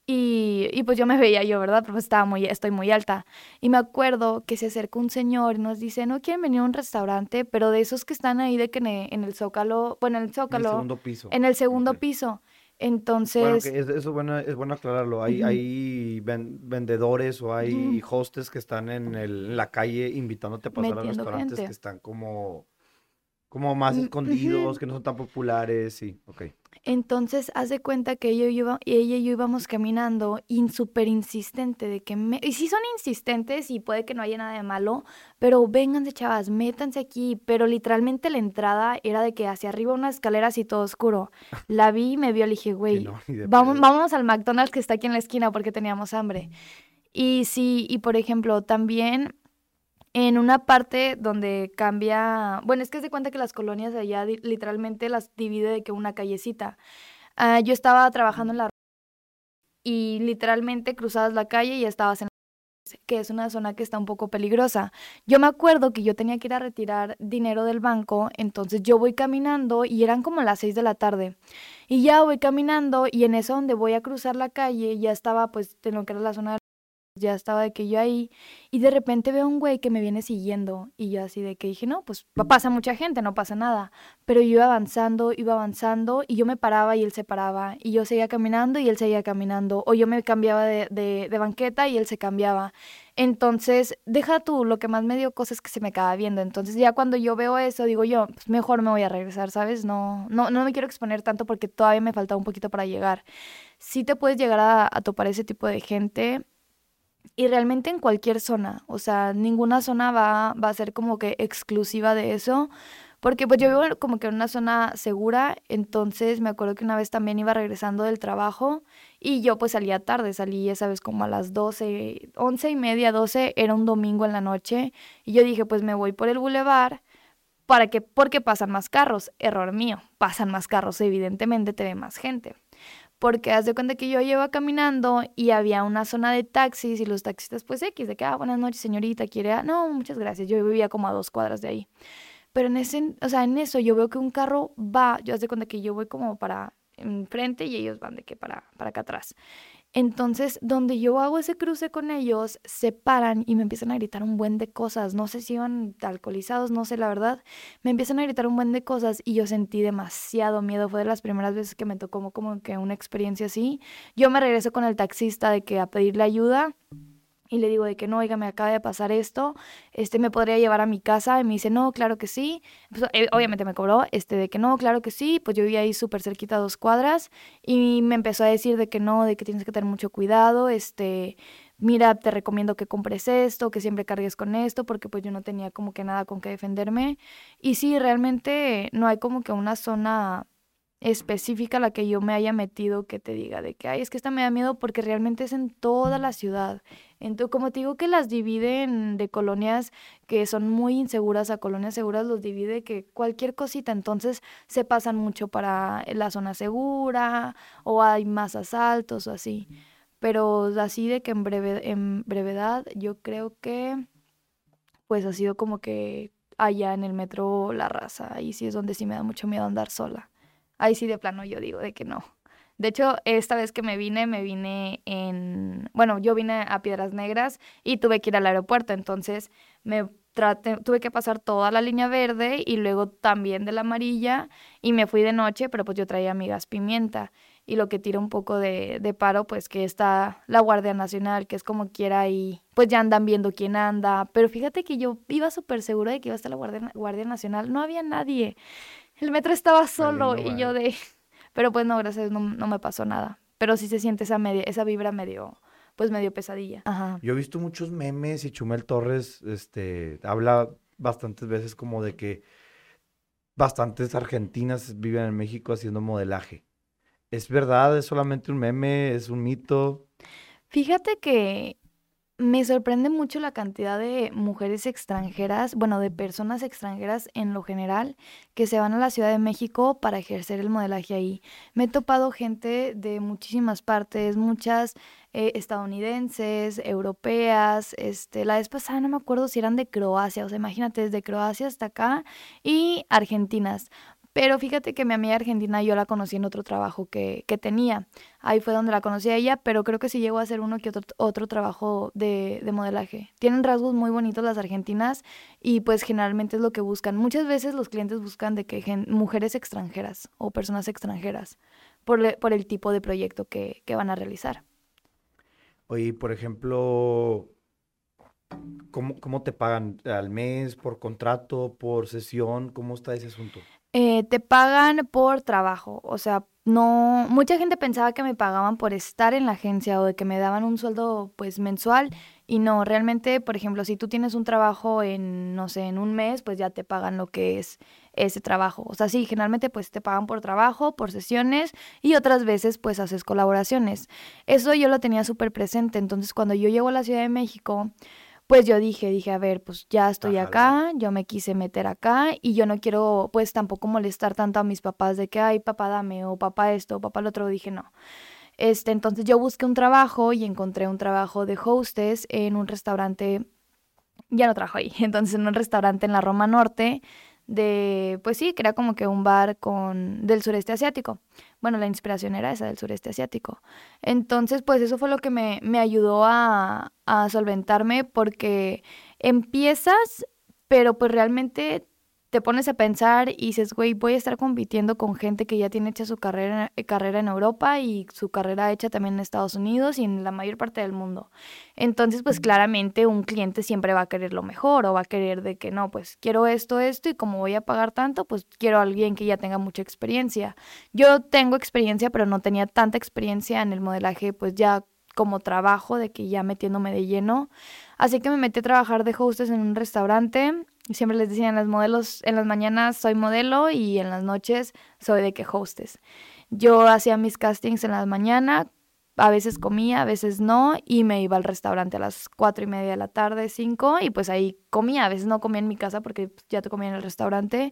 y, y, pues yo me veía yo, ¿verdad? Pues estaba muy, estoy muy alta. Y me acuerdo que se acerca un señor y nos dice, no quieren venir a un restaurante, pero de esos que están ahí de que en el Zócalo, bueno, en el Zócalo. En el segundo piso. En el segundo piso. Entonces... Bueno, que es, eso bueno, es bueno aclararlo. Hay, hay vendedores o hay hostes que están en, el, en, la calle invitándote a pasar a restaurantes que están como, como más mm, escondidos, que no son tan populares, sí, ok. Entonces, hace cuenta que ella y yo, ella y yo íbamos caminando y súper insistente de que me... Y sí son insistentes y puede que no haya nada de malo, pero vénganse chavas, métanse aquí. Pero literalmente la entrada era de que hacia arriba una escalera así todo oscuro. <laughs> La vi y me vio, le dije, güey, vamos, vámonos al McDonald's que está aquí en la esquina porque teníamos hambre. Y sí, y por ejemplo, también en una parte donde cambia, bueno, es que se cuenta que las colonias allá literalmente las divide de que una callecita. Ah, yo estaba trabajando en la y literalmente cruzabas la calle y estabas en que es una zona que está un poco peligrosa. Yo me acuerdo que yo tenía que ir a retirar dinero del banco, entonces yo voy caminando y eran como las 6 de la tarde. Y ya voy caminando y en eso donde voy a cruzar la calle ya estaba pues en lo que era la zona ya estaba de que yo ahí y de repente veo un güey que me viene siguiendo y yo así de que dije, no, pues pasa mucha gente, no pasa nada, pero yo iba avanzando, iba avanzando y yo me paraba y él se paraba y yo seguía caminando y él seguía caminando o yo me cambiaba de, de, banqueta y él se cambiaba. Entonces, deja tú, lo que más me dio cosas que se me acaba viendo. Entonces, ya cuando yo veo eso, digo yo, pues mejor me voy a regresar, ¿sabes? No, no, no me quiero exponer tanto porque todavía me falta un poquito para llegar. Sí te puedes llegar a, a topar ese tipo de gente, y realmente en cualquier zona, o sea, ninguna zona va, va a ser como que exclusiva de eso, porque pues yo vivo como que en una zona segura, entonces me acuerdo que una vez también iba regresando del trabajo y yo pues salía tarde, salí esa vez como a las 12, 11 y media, 12, era un domingo en la noche y yo dije pues me voy por el bulevar para que, porque pasan más carros, error mío, pasan más carros, evidentemente te ve más gente porque haz de cuenta que yo iba caminando y había una zona de taxis y los taxistas pues X, de que, ah, buenas noches señorita, quiere, no, muchas gracias, yo vivía como a dos cuadras de ahí. Pero en ese, o sea, en eso yo veo que un carro va, yo haz de cuenta que yo voy como para enfrente y ellos van de que para, para acá atrás. Entonces, donde yo hago ese cruce con ellos, se paran y me empiezan a gritar un buen de cosas. No sé si iban alcoholizados, no sé la verdad. Me empiezan a gritar un buen de cosas y yo sentí demasiado miedo. Fue de las primeras veces que me tocó como que una experiencia así. Yo me regreso con el taxista de que a pedirle ayuda y le digo de que no, oiga, me acaba de pasar esto, este, ¿me podría llevar a mi casa? Y me dice, no, claro que sí. Pues, eh, obviamente me cobró, este, de que no, claro que sí. Pues yo vivía ahí súper cerquita, dos cuadras, y me empezó a decir de que no, de que tienes que tener mucho cuidado, este, mira, te recomiendo que compres esto, que siempre cargues con esto, porque pues yo no tenía como que nada con qué defenderme. Y sí, realmente no hay como que una zona específica la que yo me haya metido que te diga de que, ay, es que esta me da miedo porque realmente es en toda la ciudad. Entonces, como te digo que las dividen de colonias que son muy inseguras a colonias seguras, los divide que cualquier cosita, entonces se pasan mucho para la zona segura o hay más asaltos o así. Pero así de que en, breve, en brevedad yo creo que pues ha sido como que allá en el metro La Raza, ahí sí es donde sí me da mucho miedo andar sola. Ahí sí de plano yo digo de que no. De hecho, esta vez que me vine, me vine en, bueno, yo vine a Piedras Negras y tuve que ir al aeropuerto, entonces me tuve que pasar toda la línea verde y luego también de la amarilla y me fui de noche, pero pues yo traía mi gas pimienta. Y lo que tira un poco de, de, paro, pues que está la Guardia Nacional, que es como quiera y pues ya andan viendo quién anda, pero fíjate que yo iba súper segura de que iba a estar la Guardia Nacional, no había nadie, el metro estaba solo y yo de... Pero pues no, gracias, no, no me pasó nada. Pero sí se siente esa, media, esa vibra medio, pues medio pesadilla. Ajá. Yo he visto muchos memes y Chumel Torres este, habla bastantes veces como de que bastantes argentinas viven en México haciendo modelaje. ¿Es verdad? ¿Es solamente un meme? ¿Es un mito? Fíjate que me sorprende mucho la cantidad de mujeres extranjeras, bueno, de personas extranjeras en lo general, que se van a la Ciudad de México para ejercer el modelaje ahí. Me he topado gente de muchísimas partes, muchas eh, estadounidenses, europeas, este, la vez pasada no me acuerdo si eran de Croacia, o sea, imagínate, desde Croacia hasta acá, y argentinas. Pero fíjate que mi amiga argentina yo la conocí en otro trabajo que, que tenía. Ahí fue donde la conocí a ella, pero creo que sí llegó a hacer uno que otro, otro trabajo de, de modelaje. Tienen rasgos muy bonitos las argentinas y pues generalmente es lo que buscan. Muchas veces los clientes buscan de que mujeres extranjeras o personas extranjeras por, por el tipo de proyecto que, que van a realizar. Oye, por ejemplo, ¿cómo, ¿cómo te pagan? ¿Al mes, por contrato, por sesión? ¿Cómo está ese asunto? Eh, te pagan por trabajo, o sea, no, mucha gente pensaba que me pagaban por estar en la agencia o de que me daban un sueldo pues mensual y no, realmente, por ejemplo, si tú tienes un trabajo en, no sé, en un mes, pues ya te pagan lo que es ese trabajo. O sea, sí, generalmente pues te pagan por trabajo, por sesiones y otras veces pues haces colaboraciones. Eso yo lo tenía súper presente, entonces cuando yo llego a la Ciudad de México, pues yo dije, dije, a ver, pues ya estoy acá, yo me quise meter acá y yo no quiero pues tampoco molestar tanto a mis papás de que, ay, papá, dame, o papá esto, o papá lo otro, dije, no. Este, entonces yo busqué un trabajo y encontré un trabajo de hostess en un restaurante, ya no trabajo ahí, <laughs> entonces en un restaurante en la Roma Norte, de, pues sí, que era como que un bar con, del sureste asiático. Bueno, la inspiración era esa del sureste asiático. Entonces, pues eso fue lo que me, me ayudó a, a solventarme porque empiezas, pero pues realmente te pones a pensar y dices, güey, voy a estar compitiendo con gente que ya tiene hecha su carrera, eh, carrera en Europa y su carrera hecha también en Estados Unidos y en la mayor parte del mundo. Entonces, pues claramente un cliente siempre va a querer lo mejor o va a querer de que no, pues quiero esto, esto y como voy a pagar tanto, pues quiero a alguien que ya tenga mucha experiencia. Yo tengo experiencia, pero no tenía tanta experiencia en el modelaje, pues ya como trabajo, de que ya metiéndome de lleno. Así que me metí a trabajar de hostess en un restaurante Siempre les decía en las modelos, en las mañanas soy modelo y en las noches soy de que hostes. Yo hacía mis castings en la mañana, a veces comía, a veces no, y me iba al restaurante a las cuatro y media de la tarde, cinco, y pues ahí comía, a veces no comía en mi casa porque pues, ya te comía en el restaurante,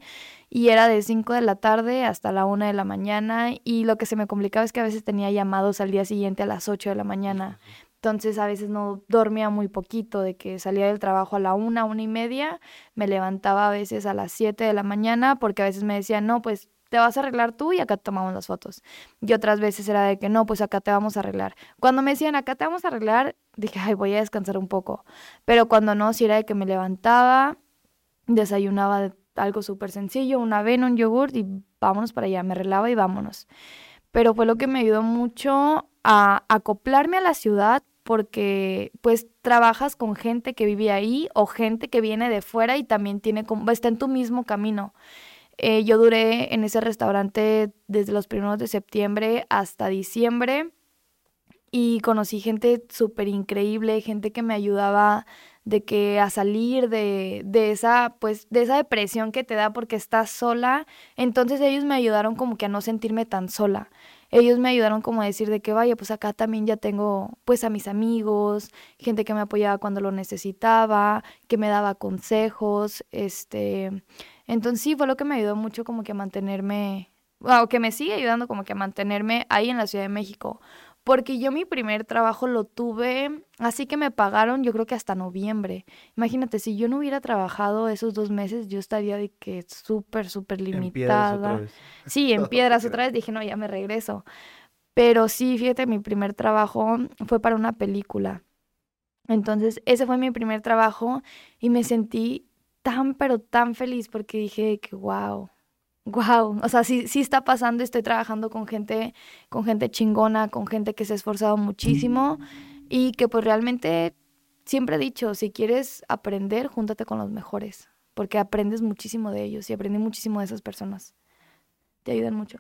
y era de cinco de la tarde hasta la una de la mañana, y lo que se me complicaba es que a veces tenía llamados al día siguiente a las ocho de la mañana. Entonces a veces no dormía muy poquito, de que salía del trabajo a la una, una y media, me levantaba a veces a las siete de la mañana porque a veces me decían, no, pues te vas a arreglar tú y acá tomamos las fotos. Y otras veces era de que no, pues acá te vamos a arreglar. Cuando me decían acá te vamos a arreglar, dije, ay, voy a descansar un poco. Pero cuando no, si era de que me levantaba, desayunaba algo súper sencillo, una avena, un yogurt y vámonos para allá, me arreglaba y vámonos. Pero fue lo que me ayudó mucho a acoplarme a la ciudad porque pues trabajas con gente que vive ahí o gente que viene de fuera y también tiene como, está en tu mismo camino. Eh, yo duré en ese restaurante desde los primeros de septiembre hasta diciembre y conocí gente súper increíble, gente que me ayudaba de que a salir de, de, esa, pues, de esa depresión que te da porque estás sola. Entonces ellos me ayudaron como que a no sentirme tan sola ellos me ayudaron como a decir de que vaya, pues acá también ya tengo pues a mis amigos, gente que me apoyaba cuando lo necesitaba, que me daba consejos, este, entonces sí fue lo que me ayudó mucho como que a mantenerme, o que me sigue ayudando como que a mantenerme ahí en la Ciudad de México, porque yo mi primer trabajo lo tuve, así que me pagaron yo creo que hasta noviembre. Imagínate, si yo no hubiera trabajado esos dos meses, yo estaría de que súper, súper limitada. En sí, en <laughs> piedras otra vez. Dije, no, ya me regreso. Pero sí, fíjate, mi primer trabajo fue para una película. Entonces, ese fue mi primer trabajo y me sentí tan, pero tan feliz porque dije que, wow, wow, o sea, sí, sí está pasando, estoy trabajando con gente, con gente chingona, con gente que se ha esforzado muchísimo y que pues realmente siempre he dicho, si quieres aprender, júntate con los mejores, porque aprendes muchísimo de ellos y aprendí muchísimo de esas personas. Te ayudan mucho.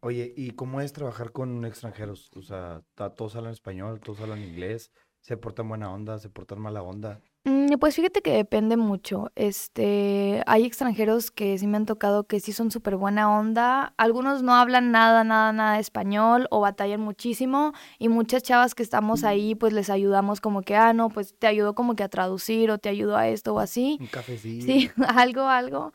Oye, ¿y cómo es trabajar con extranjeros? O sea, todos hablan español, todos hablan inglés, se portan buena onda, se portan mala onda. Mm, pues fíjate que depende mucho. Este, hay extranjeros que sí me han tocado que sí son súper buena onda. Algunos no hablan nada, nada, nada de español o batallan muchísimo. Y muchas chavas que estamos ahí, pues les ayudamos como que, ah, no, pues te ayudo como que a traducir o te ayudo a esto o así. Un cafecito. Sí, <laughs> algo, algo.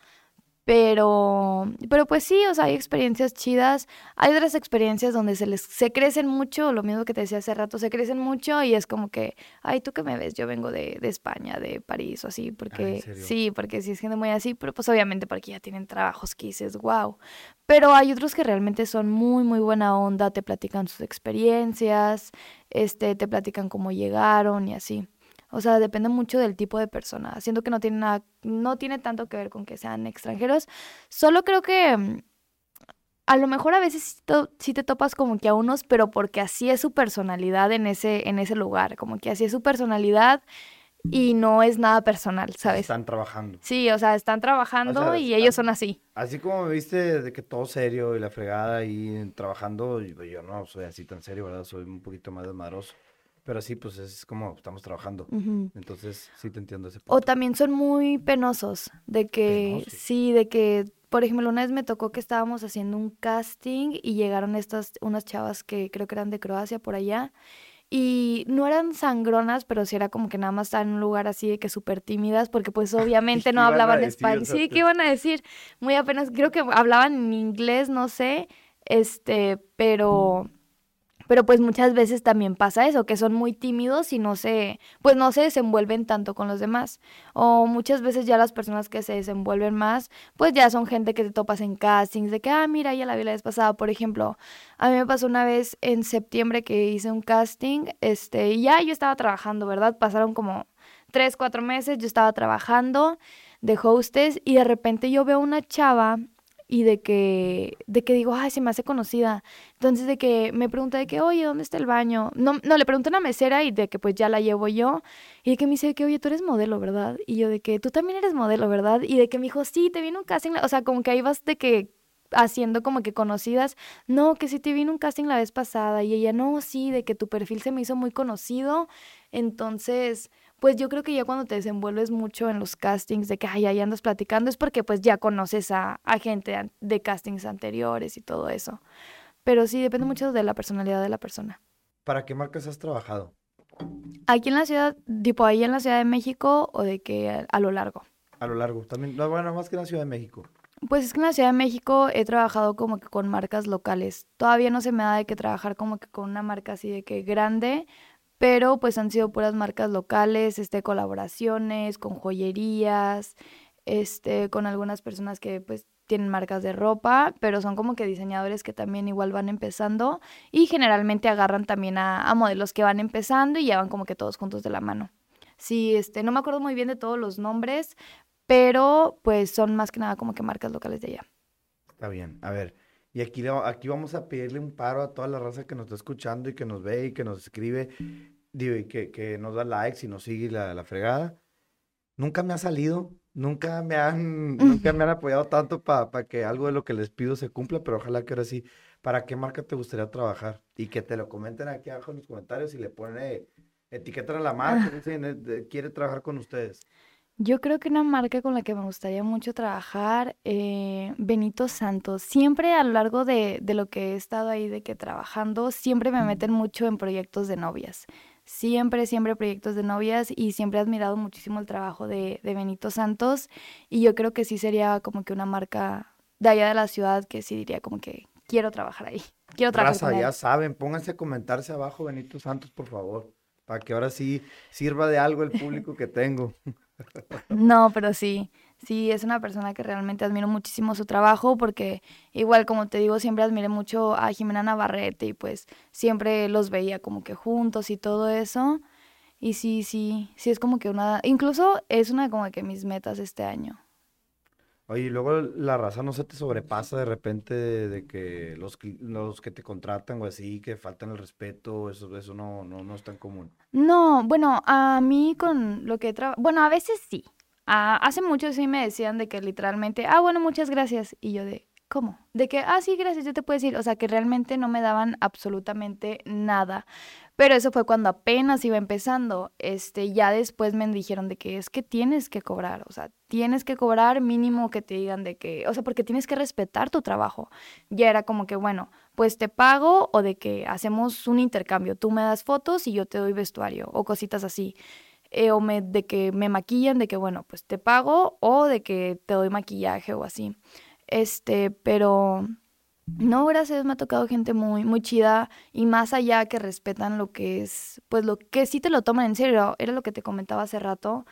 Pero, pero pues sí, o sea, hay experiencias chidas. Hay otras experiencias donde se les, se crecen mucho, lo mismo que te decía hace rato, se crecen mucho y es como que, ay, ¿tú qué me ves? Yo vengo de, de España, de París o así, ah, porque sí, porque sí es gente muy así, pero pues obviamente porque ya tienen trabajos que dices, wow. Pero hay otros que realmente son muy, muy buena onda, te platican sus experiencias, este, te platican cómo llegaron y así. O sea, depende mucho del tipo de persona. Siento que no tiene nada, no tiene tanto que ver con que sean extranjeros. Solo creo que mm, a lo mejor a veces sí te topas como que a unos, pero porque así es su personalidad en ese, en ese lugar. Como que así es su personalidad y no es nada personal, ¿sabes? Están trabajando. Sí, o sea, están trabajando y ellos son así. Así como me viste de que todo serio y la fregada y trabajando, yo no soy así tan serio, ¿verdad? Soy un poquito más desmadroso. Pero sí, pues es como estamos trabajando. Entonces, sí te entiendo ese punto. O también son muy penosos, de que, sí, de que, por ejemplo, una vez me tocó que estábamos haciendo un casting y llegaron estas, unas chavas que creo que eran de Croacia por allá. Y no eran sangronas, pero sí era como que nada más estaban en un lugar así de que súper tímidas, porque pues <laughs> obviamente no hablaban español. Sí, ¿qué iban a decir? Muy apenas, creo que hablaban en inglés, no sé, este, pero Pero pues muchas veces también pasa eso, que son muy tímidos y no se, pues no se desenvuelven tanto con los demás. O muchas veces ya las personas que se desenvuelven más, pues ya son gente que te topas en castings, de que, ah, mira, ya la vi la vez pasada. Por ejemplo, a mí me pasó una vez en septiembre que hice un casting, este, y ya yo estaba trabajando, ¿verdad? Pasaron como tres, cuatro meses, yo estaba trabajando de hostess y de repente yo veo una chava y de que, de que digo, ay, se me hace conocida. Entonces de que me pregunta de que, oye, ¿dónde está el baño? No, no, le pregunto a una mesera y de que pues ya la llevo yo. Y de que me dice de que, oye, tú eres modelo, ¿verdad? Y yo de que, tú también eres modelo, ¿verdad? Y de que me dijo, sí, te viene un casting. O sea, como que ahí vas de que haciendo como que conocidas, no, que si te vino un casting la vez pasada y ella, no, sí, de que tu perfil se me hizo muy conocido, entonces, pues yo creo que ya cuando te desenvuelves mucho en los castings de que ay, ahí andas platicando es porque pues ya conoces a, a gente de castings anteriores y todo eso. Pero sí, depende mucho de la personalidad de la persona. ¿Para qué marcas has trabajado? Aquí en la ciudad, tipo ahí en la Ciudad de México o de que a, a lo largo. A lo largo, también, no, bueno, más que en la Ciudad de México. Pues es que en la Ciudad de México he trabajado como que con marcas locales. Todavía no se me da de que trabajar como que con una marca así de que grande, pero pues han sido puras marcas locales, este, colaboraciones con joyerías, este, con algunas personas que pues tienen marcas de ropa, pero son como que diseñadores que también igual van empezando y generalmente agarran también a, modelos que van empezando y llevan como que todos juntos de la mano. Sí, este, no me acuerdo muy bien de todos los nombres, pero pues son más que nada como que marcas locales de allá. Está bien, a ver, y aquí, aquí vamos a pedirle un paro a toda la raza que nos está escuchando y que nos ve y que nos escribe digo, y que, que nos da likes y nos sigue la, la fregada. Nunca me ha salido, nunca me han, nunca me han apoyado tanto para que algo de lo que les pido se cumpla, pero ojalá que ahora sí. ¿Para qué marca te gustaría trabajar? Y que te lo comenten aquí abajo en los comentarios y le ponen, etiquetan a la marca, ah. dicen, eh, quiere trabajar con ustedes. Yo creo que una marca con la que me gustaría mucho trabajar, eh, Benito Santos. Siempre a lo largo de, de, lo que he estado ahí de que trabajando, siempre me meten mucho en proyectos de novias siempre, siempre proyectos de novias y siempre he admirado muchísimo el trabajo de, Benito Santos y yo creo que sí sería como que una marca de allá de la ciudad que sí diría como que quiero trabajar ahí, <laughs> quiero trabajar Raza, ya saben, pónganse a comentarse abajo Benito Santos, por favor, para que ahora sí sirva de algo el público que tengo. <laughs> No, pero sí, sí, es una persona que realmente admiro muchísimo su trabajo porque igual como te digo, siempre admiré mucho a Jimena Navarrete y pues siempre los veía como que juntos y todo eso. Y sí, sí, sí es como que una, incluso es una como que mis metas este año. Oye, y luego la raza no se te sobrepasa de repente de, que los, los que te contratan o así, que faltan el respeto, eso, eso no, no, no es tan común. No, bueno, a mí con lo que trabajo, bueno, a veces sí, Ah, hace mucho sí me decían de que literalmente, ah, bueno, muchas gracias. Y yo de, ¿cómo? De que, ah, sí, gracias, yo te puedo decir. O sea, que realmente no me daban absolutamente nada. Pero eso fue cuando apenas iba empezando. Este, ya después me dijeron de que es que tienes que cobrar. O sea, tienes que cobrar mínimo que te digan de que, o sea, porque tienes que respetar tu trabajo. Ya era como que, bueno, pues te pago o de que hacemos un intercambio. Tú me das fotos y yo te doy vestuario o cositas así. Eh, o me, de que me maquillan, de que bueno, pues te pago o de que te doy maquillaje o así. Este, pero no, gracias, me ha tocado gente muy, muy chida y más allá que respetan lo que es, pues lo que sí te lo toman en serio, era lo que te comentaba hace rato,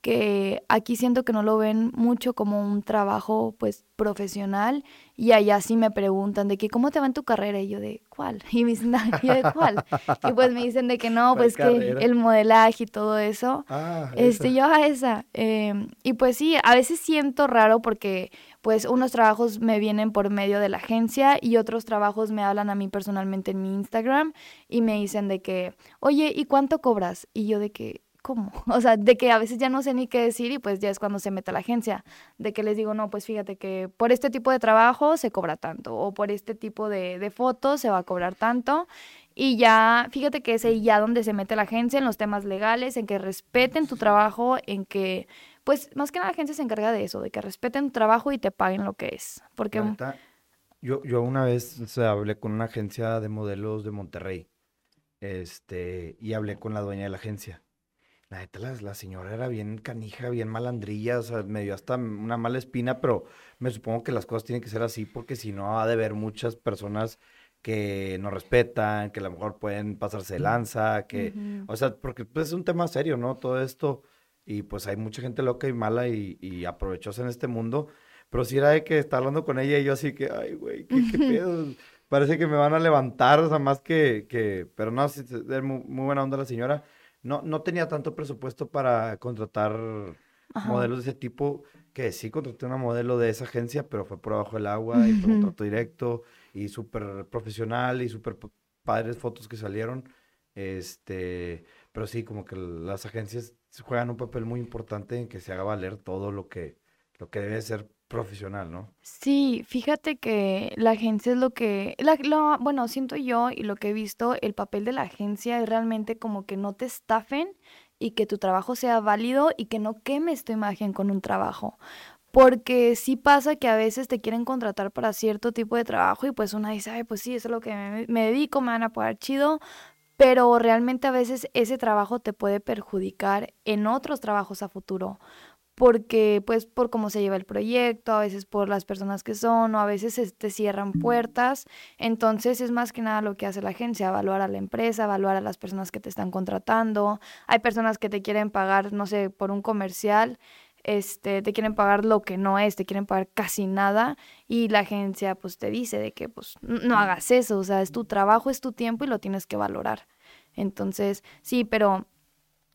que aquí siento que no lo ven mucho como un trabajo pues profesional y allá sí me preguntan de que cómo te va en tu carrera y yo de cuál <laughs> y me dicen yo de cuál y pues me dicen de que no <laughs> pues que el modelaje y todo eso ah, este yo a esa em, y pues sí a veces siento raro porque pues unos trabajos me vienen por medio de la agencia y otros trabajos me hablan a mí personalmente en mi Instagram y me dicen de que oye y cuánto cobras y yo de que ¿cómo? <laughs> O sea, de que a veces ya no sé ni qué decir y pues ya es cuando se mete la agencia, de que les digo, no, pues fíjate que por este tipo de trabajo se cobra tanto o por este tipo de, de fotos se va a cobrar tanto y ya, fíjate que es ahí ya donde se mete la agencia en los temas legales, en que respeten tu trabajo, en que, pues más que nada la agencia se encarga de eso, de que respeten tu trabajo y te paguen lo que es. Porque... Yo, yo una vez hablé con una agencia de modelos de Monterrey este, y hablé con la dueña de la agencia la neta, la, señora era bien canija, bien malandrilla, o sea, me dio hasta una mala espina, pero me supongo que las cosas tienen que ser así porque si no ha de haber muchas personas que nos respetan, que a lo mejor pueden pasarse de lanza, que, o sea, porque pues, es un tema serio, ¿no? Todo esto, y pues hay mucha gente loca y mala y, y aprovechosa en este mundo, pero si era de que está hablando con ella y yo así que, ay, güey, ¿qué, qué <laughs> pedo? Parece que me van a levantar, o sea, más que, que pero no, sí, es muy, muy buena onda la señora. No, no tenía tanto presupuesto para contratar modelos de ese tipo, que sí contraté una modelo de esa agencia, pero fue por abajo del agua y fue un trato directo y súper profesional y súper padres fotos que salieron. Este, pero sí, como que las agencias juegan un papel muy importante en que se haga valer todo lo que, lo que debe ser profesional, ¿no? Sí, fíjate que la agencia es lo que, lo, bueno, siento yo y lo que he visto, el papel de la agencia es realmente como que no te estafen y que tu trabajo sea válido y que no quemes tu imagen con un trabajo. Porque sí pasa que a veces te quieren contratar para cierto tipo de trabajo y pues una dice, ay, pues sí, eso es lo que me, me dedico, me van a pagar chido, pero realmente a veces ese trabajo te puede perjudicar en otros trabajos a futuro porque pues por cómo se lleva el proyecto, a veces por las personas que son o a veces te cierran puertas. Entonces es más que nada lo que hace la agencia, evaluar a la empresa, evaluar a las personas que te están contratando. Hay personas que te quieren pagar, no sé, por un comercial, este, te quieren pagar lo que no es, te quieren pagar casi nada y la agencia pues te dice de que pues no hagas eso, o sea, es tu trabajo, es tu tiempo y lo tienes que valorar. Entonces, sí, pero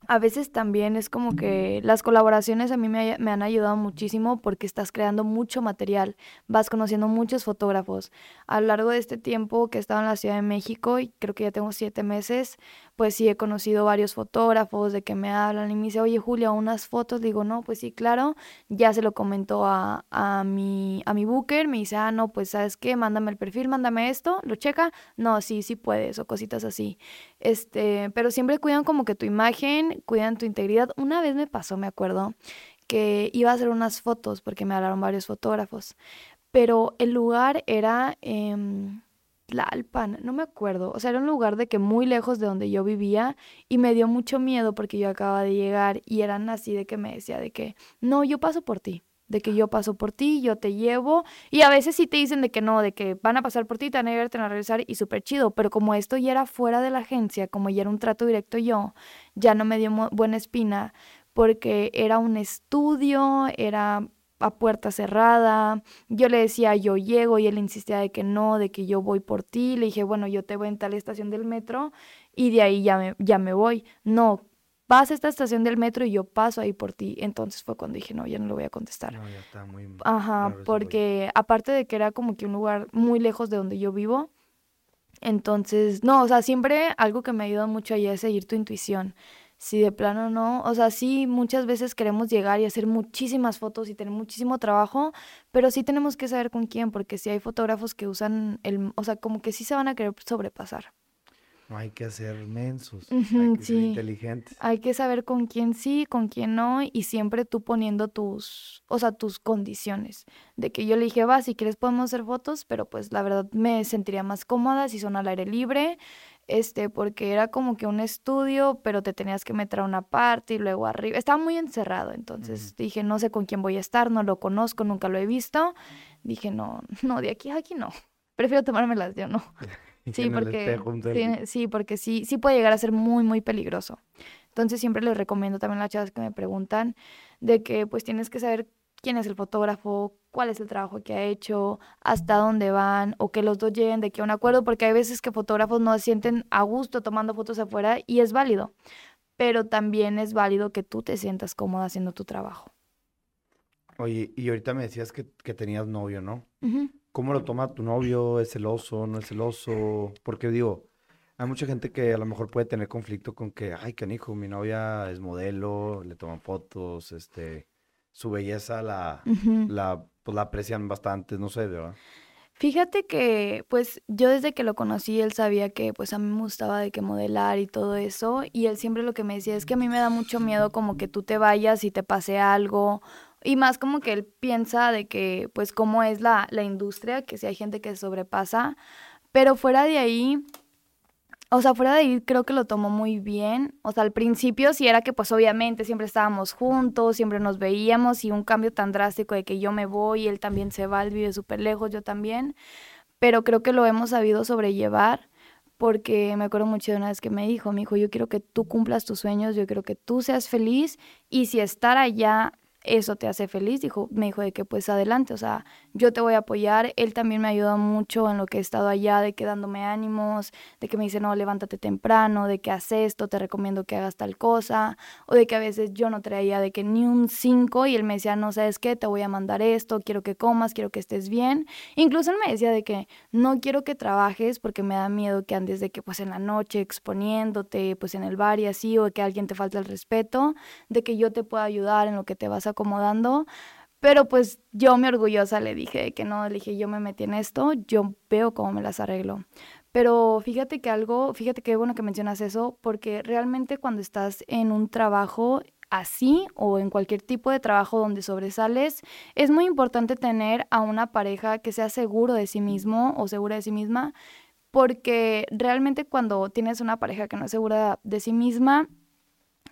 a veces también es como que las colaboraciones a mí me, me, han ayudado muchísimo porque estás creando mucho material, vas conociendo muchos fotógrafos. A lo largo de este tiempo que he estado en la Ciudad de México, y creo que ya tengo siete meses, pues sí he conocido varios fotógrafos de que me hablan y me dice, oye Julia, unas fotos. digo, no, pues sí, claro. Ya se lo comentó a, a, mi, a mi booker, me dice, ah, no, pues sabes qué, mándame el perfil, mándame esto, lo checa. No, sí, sí puedes, o cositas así. Este, pero siempre cuidan como que tu imagen, cuidan tu integridad. Una vez me pasó, me acuerdo, que iba a hacer unas fotos porque me hablaron varios fotógrafos. Pero el lugar era... Eh, Tlalpan, no me acuerdo. O sea, era un lugar de que muy lejos de donde yo vivía y me dio mucho miedo porque yo acababa de llegar y eran así de que me decía de que, no, yo paso por ti, de que yo paso por ti, yo te llevo. Y a veces sí te dicen de que no, de que van a pasar por ti, te van a llevar, te a regresar y súper chido. Pero como esto ya era fuera de la agencia, como ya era un trato directo yo, ya no me dio buena espina porque era un estudio, era a puerta cerrada. Yo le decía, yo llego y él insistía de que no, de que yo voy por ti. Le dije, bueno, yo te voy en tal estación del metro y de ahí ya me, ya me voy. No, vas a esta estación del metro y yo paso ahí por ti. Entonces fue cuando dije, no, ya no le voy a contestar. No, ya está muy... Ajá, porque aparte de que era como que un lugar muy lejos de donde yo vivo, entonces, no, o sea, siempre algo que me ha ayudado mucho ahí es seguir tu intuición si de plano no, o sea, sí, muchas veces queremos llegar y hacer muchísimas fotos y tener muchísimo trabajo, pero sí tenemos que saber con quién, porque si hay fotógrafos que usan el, o sea, como que sí se van a querer sobrepasar. No hay que ser mensos, hay que ser inteligentes. Hay que saber con quién sí, con quién no, y siempre tú poniendo tus, o sea, tus condiciones. De que yo le dije, va, si quieres podemos hacer fotos, pero pues la verdad me sentiría más cómoda si son al aire libre, este, porque era como que un estudio, pero te tenías que meter a una parte y luego arriba. Estaba muy encerrado, entonces dije, no sé con quién voy a estar, no lo conozco, nunca lo he visto. Dije, no, <laughs> no, de aquí a aquí no. Prefiero tomármelas yo, no. <laughs> Sí, porque, sí, sí, porque sí, sí puede llegar a ser muy, muy peligroso. Entonces siempre les recomiendo también a las chavas que me preguntan de que pues tienes que saber quién es el fotógrafo, cuál es el trabajo que ha hecho, hasta dónde van, o que los dos lleguen de que un acuerdo, porque hay veces que fotógrafos no se sienten a gusto tomando fotos afuera y es válido, pero también es válido que tú te sientas cómoda haciendo tu trabajo. Oye, y ahorita me decías que, tenías novio, ¿no? ¿Cómo lo toma tu novio? ¿Es celoso? ¿No es celoso? Porque digo, hay mucha gente que a lo mejor puede tener conflicto con que, ay, canijo, mi novia es modelo, le toman fotos, este, su belleza la, la, pues, la aprecian bastante, no sé, ¿verdad? Fíjate que, pues, yo desde que lo conocí, él sabía que, pues, a mí me gustaba de que modelar y todo eso, y él siempre lo que me decía es que a mí me da mucho miedo como que tú te vayas y te pase algo, y más como que él piensa de que, pues, cómo es la, la industria, que si hay gente que sobrepasa, pero fuera de ahí, o sea, fuera de ahí creo que lo tomó muy bien. O sea, al principio sí era que pues obviamente siempre estábamos juntos, siempre nos veíamos y un cambio tan drástico de que yo me voy, él también se va, él vive súper lejos, yo también. pero creo que lo hemos sabido sobrellevar porque me acuerdo mucho de una vez que me dijo, mi hijo, yo quiero que tú cumplas tus sueños, yo quiero que tú seas feliz y si estar allá eso te hace feliz, dijo, me dijo de que pues adelante, o sea, yo te voy a apoyar, él también me ayuda mucho en lo que he estado allá, de que dándome ánimos, de que me dice, no, levántate temprano, de que haces esto, te recomiendo que hagas tal cosa, o de que a veces yo no traía de que ni un 5 y él me decía, no, ¿sabes qué? Te voy a mandar esto, quiero que comas, quiero que estés bien, incluso él me decía de que no quiero que trabajes porque me da miedo que andes de que pues en la noche exponiéndote, pues en el bar y así, o que alguien te falte el respeto, de que yo te pueda ayudar en lo que te vas a acomodando. Pero pues yo me orgullosa le dije que no, le dije yo me metí en esto, yo veo cómo me las arreglo. Pero fíjate que algo, fíjate qué bueno que mencionas eso, porque realmente cuando estás en un trabajo así o en cualquier tipo de trabajo donde sobresales, es muy importante tener a una pareja que sea seguro de sí mismo o segura de sí misma, porque realmente cuando tienes una pareja que no es segura de sí misma,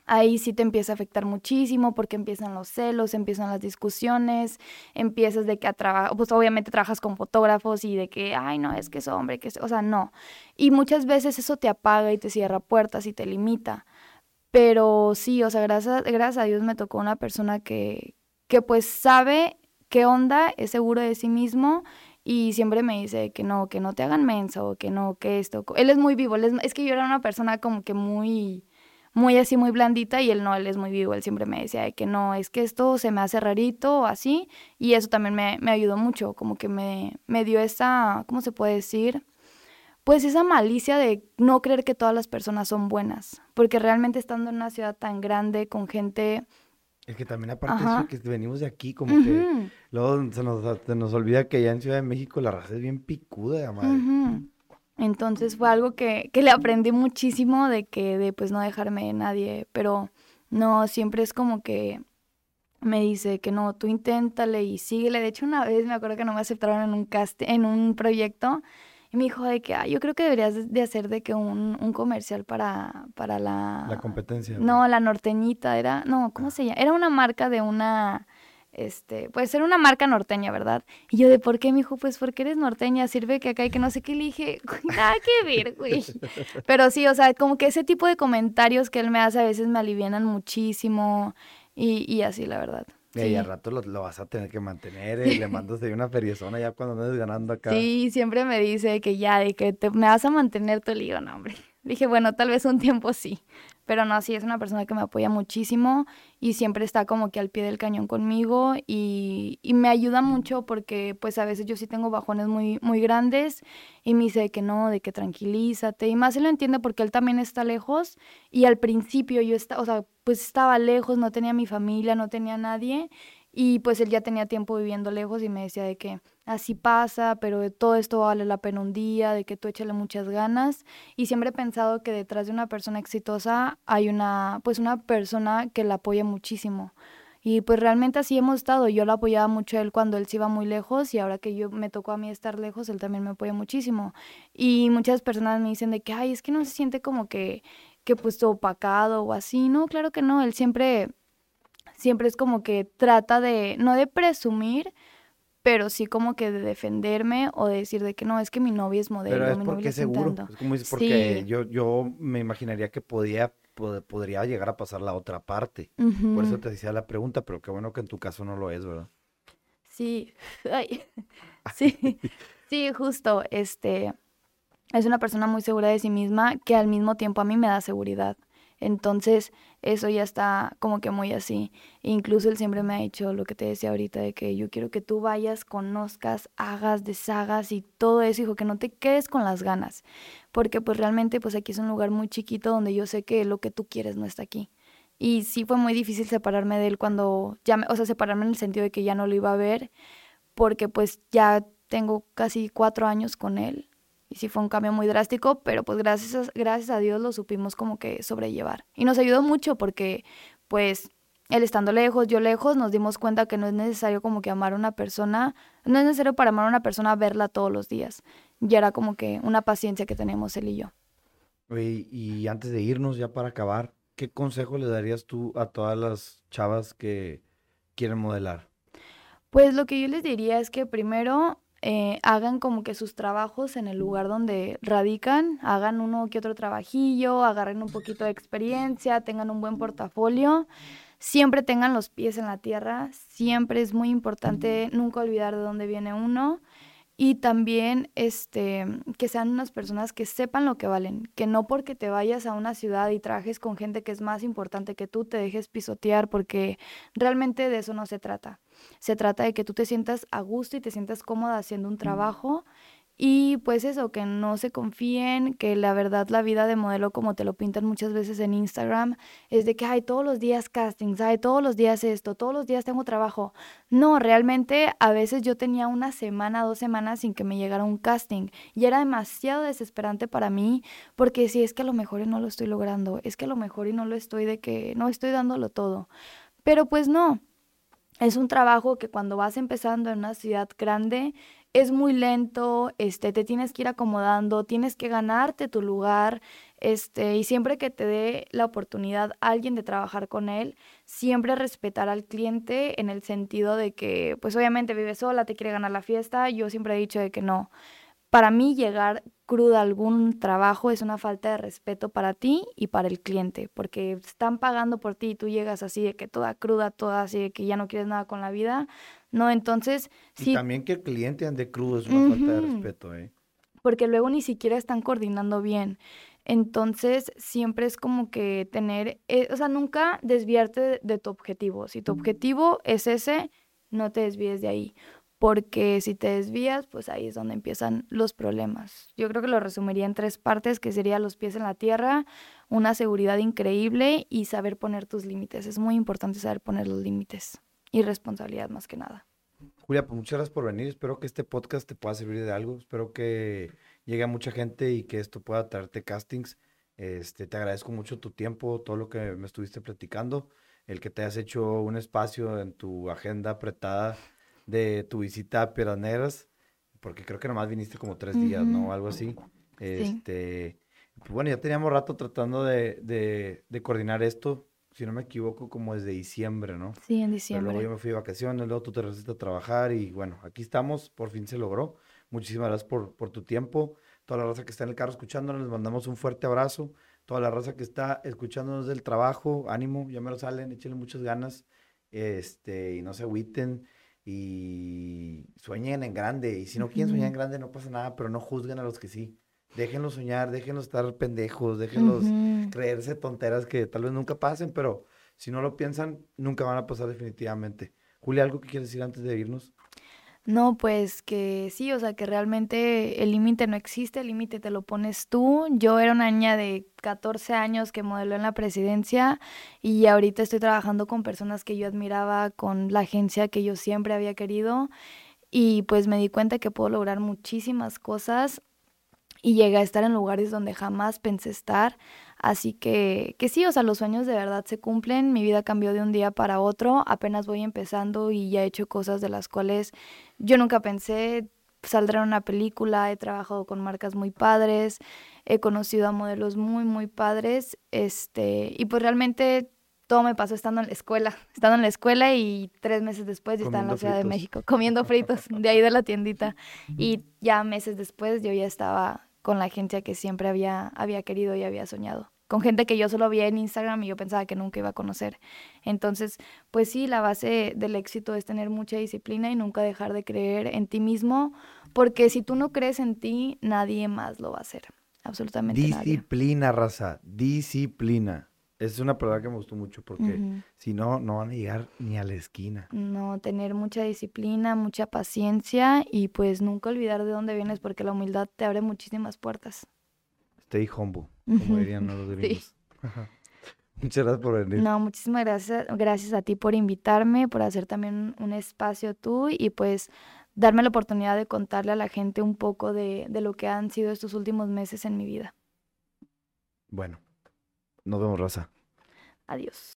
ahí sí te empieza a afectar muchísimo porque empiezan los celos, empiezan las discusiones, empiezas de que a trabajar, pues obviamente trabajas con fotógrafos y de que, ay, no, es que es hombre, que es, o sea, no. Y muchas veces eso te apaga y te cierra puertas y te limita. Pero sí, o sea, gracias, gracias a Dios me tocó una persona que, que pues sabe qué onda, es seguro de sí mismo y siempre me dice que no, que no te hagan menso, que no, que esto. Él es muy vivo, es, es que yo era una persona como que muy muy así, muy blandita y él no, él es muy vivo, él siempre me decía que no, es que esto se me hace rarito o así y eso también me, me ayudó mucho, como que me, me dio esa, ¿cómo se puede decir? Pues esa malicia de no creer que todas las personas son buenas, porque realmente estando en una ciudad tan grande con gente... Es que también aparte de eso que venimos de aquí, como que luego se nos, se nos, olvida que allá en Ciudad de México la raza es bien picuda, madre. Entonces fue algo que, que le aprendí muchísimo de que, de pues no dejarme de nadie, pero no, siempre es como que me dice que no, tú inténtale y síguele. De hecho, una vez me acuerdo que no me aceptaron en un cast en un proyecto y me dijo de que, ah, yo creo que deberías de hacer de que un, un comercial para, para la... La competencia. No, la norteñita, era, no, ¿cómo se llama? Era una marca de una este, puede ser una marca norteña, ¿verdad? Y yo de por qué, me dijo, pues porque eres norteña, sirve que acá hay que no sé qué le dije, <laughs> nada que ver, güey. Pero sí, o sea, como que ese tipo de comentarios que él me hace a veces me alivianan muchísimo y, y así, la verdad. Y al rato lo, vas a tener que mantener, eh, le mandas ahí una feriezona ya cuando andes ganando acá. Sí, siempre me dice que ya, de que te, me vas a mantener, te digo, no, hombre. Dije, bueno, tal vez un tiempo sí. Pero no, sí, es una persona que me apoya muchísimo y siempre está como que al pie del cañón conmigo y, me ayuda mucho porque pues a veces yo sí tengo bajones muy, muy grandes y me dice que no, de que tranquilízate y más se lo entiende porque él también está lejos y al principio yo estaba, o sea, pues estaba lejos, no tenía mi familia, no tenía nadie y pues él ya tenía tiempo viviendo lejos y me decía de que así pasa, pero todo esto vale la pena un día, de que tú échale muchas ganas. Y siempre he pensado que detrás de una persona exitosa hay una, pues una persona que la apoya muchísimo. Y pues realmente así hemos estado. Yo lo apoyaba mucho a él cuando él se iba muy lejos y ahora que yo me tocó a mí estar lejos, él también me apoya muchísimo. Y muchas personas me dicen de que, ay, es que no se siente como que, que pues opacado o así. No, claro que no. Él siempre siempre es como que trata de, no de presumir, pero sí como que de defenderme o de decir de que no, es que mi novia es modelo. Pero es mi porque seguro, es como dices, porque yo, yo me imaginaría que podía, podría llegar a pasar la otra parte. Por eso te decía la pregunta, pero qué bueno que en tu caso no lo es, ¿verdad? Sí, <laughs> <laughs> sí, sí, justo, este, es una persona muy segura de sí misma que al mismo tiempo a mí me da seguridad. Entonces, eso ya está como que muy así. Incluso él siempre me ha dicho lo que te decía ahorita, de que yo quiero que tú vayas, conozcas, hagas, deshagas y todo eso, hijo, que no te quedes con las ganas. Porque pues realmente pues aquí es un lugar muy chiquito donde yo sé que lo que tú quieres no está aquí. Y sí fue muy difícil separarme de él cuando ya, me, o sea, separarme en el sentido de que ya no lo iba a ver, porque pues ya tengo casi cuatro años con él y sí fue un cambio muy drástico, pero pues gracias a, gracias a Dios lo supimos como que sobrellevar. Y nos ayudó mucho porque pues él estando lejos, yo lejos, nos dimos cuenta que no es necesario como que amar a una persona, no es necesario para amar a una persona verla todos los días. Ya era como que una paciencia que tenemos él y yo. Y, y antes de irnos, ya para acabar, ¿qué consejo le darías tú a todas las chavas que quieren modelar? Pues lo que yo les diría es que primero eh, hagan como que sus trabajos en el lugar donde radican, hagan uno que otro trabajillo, agarren un poquito de experiencia, tengan un buen portafolio, siempre tengan los pies en la tierra, siempre es muy importante nunca olvidar de dónde viene uno y también este, que sean unas personas que sepan lo que valen, que no porque te vayas a una ciudad y trajes con gente que es más importante que tú, te dejes pisotear, porque realmente de eso no se trata. Se trata de que tú te sientas a gusto y te sientas cómoda haciendo un trabajo y pues eso, que no se confíen, que la verdad la vida de modelo como te lo pintan muchas veces en Instagram, es de que hay todos los días castings, hay todos los días esto, todos los días tengo trabajo. No, realmente a veces yo tenía una semana, dos semanas sin que me llegara un casting y era demasiado desesperante para mí porque si es que a lo mejor y no lo estoy logrando, es que a lo mejor y no lo estoy de que no estoy dándolo todo. Pero pues no, es un trabajo que cuando vas empezando en una ciudad grande es muy lento, este, te tienes que ir acomodando, tienes que ganarte tu lugar, este, y siempre que te dé la oportunidad alguien de trabajar con él, siempre respetar al cliente en el sentido de que, pues obviamente vive sola, te quiere ganar la fiesta, yo siempre he dicho de que no. Para mí llegar cruda algún trabajo es una falta de respeto para ti y para el cliente, porque están pagando por ti y tú llegas así de que toda cruda, toda así de que ya no quieres nada con la vida, ¿no? Entonces, y sí. también que el cliente ande crudo es una falta de respeto, ¿eh? Porque luego ni siquiera están coordinando bien. Entonces, siempre es como que tener, eh, o sea, nunca desviarte de, de, tu objetivo. Si tu objetivo es ese, no te desvíes de ahí. Porque si te desvías, pues ahí es donde empiezan los problemas. Yo creo que lo resumiría en tres partes, que sería los pies en la tierra, una seguridad increíble y saber poner tus límites. Es muy importante saber poner los límites y responsabilidad más que nada. Julia, pues muchas gracias por venir. Espero que este podcast te pueda servir de algo. Espero que llegue a mucha gente y que esto pueda traerte castings. Este, te agradezco mucho tu tiempo, todo lo que me estuviste platicando, el que te hayas hecho un espacio en tu agenda apretada de tu visita a Piraneras, porque creo que nomás viniste como tres días, ¿no? Algo así. Este, pues bueno, ya teníamos rato tratando de, de, de coordinar esto si no me equivoco, como desde diciembre, ¿no? Sí, en diciembre. luego yo me fui de vacaciones, luego tú te regresaste a trabajar y bueno, aquí estamos, por fin se logró. Muchísimas gracias por, por tu tiempo. Toda la raza que está en el carro escuchándonos, les mandamos un fuerte abrazo. Toda la raza que está escuchándonos del trabajo, ánimo, ya me lo salen, échenle muchas ganas este, y no se agüiten y sueñen en grande. Y si no quieren soñar en grande, no pasa nada, pero no juzguen a los que sí. Déjenlos soñar, déjenlos estar pendejos, déjenlos creerse tonteras que tal vez nunca pasen, pero si no lo piensan, nunca van a pasar definitivamente. Julia, ¿algo que quieres decir antes de irnos? No, pues que sí, o sea, que realmente el límite no existe, el límite te lo pones tú. Yo era una niña de 14 años que modeló en la presidencia y ahorita estoy trabajando con personas que yo admiraba, con la agencia que yo siempre había querido y pues me di cuenta que puedo lograr muchísimas cosas y llegué a estar en lugares donde jamás pensé estar. Así que, que sí, o sea, los sueños de verdad se cumplen. Mi vida cambió de un día para otro. Apenas voy empezando y ya he hecho cosas de las cuales yo nunca pensé. Saldré en una película, he trabajado con marcas muy padres, he conocido a modelos muy, muy padres. Este, y pues realmente todo me pasó estando en la escuela, <laughs> estando en la escuela y tres meses después ya estaba en la Ciudad de México comiendo fritos de ahí de la tiendita. Y ya meses después yo ya estaba con la agencia que siempre había, había querido y había soñado. Con gente que yo solo veía en Instagram y yo pensaba que nunca iba a conocer. Entonces, pues sí, la base del éxito es tener mucha disciplina y nunca dejar de creer en ti mismo, porque si tú no crees en ti, nadie más lo va a hacer. Absolutamente disciplina, raza, disciplina. Es una palabra que me gustó mucho porque si no, no van a llegar ni a la esquina. No, tener mucha disciplina, mucha paciencia y pues nunca olvidar de dónde vienes porque la humildad te abre muchísimas puertas. Stay humble, como dirían los gringos. Muchas gracias por venir. No, muchísimas gracias, gracias a ti por invitarme, por hacer también un espacio tú y pues darme la oportunidad de contarle a la gente un poco de, de lo que han sido estos últimos meses en mi vida. Bueno, nos vemos, Rosa. Adiós.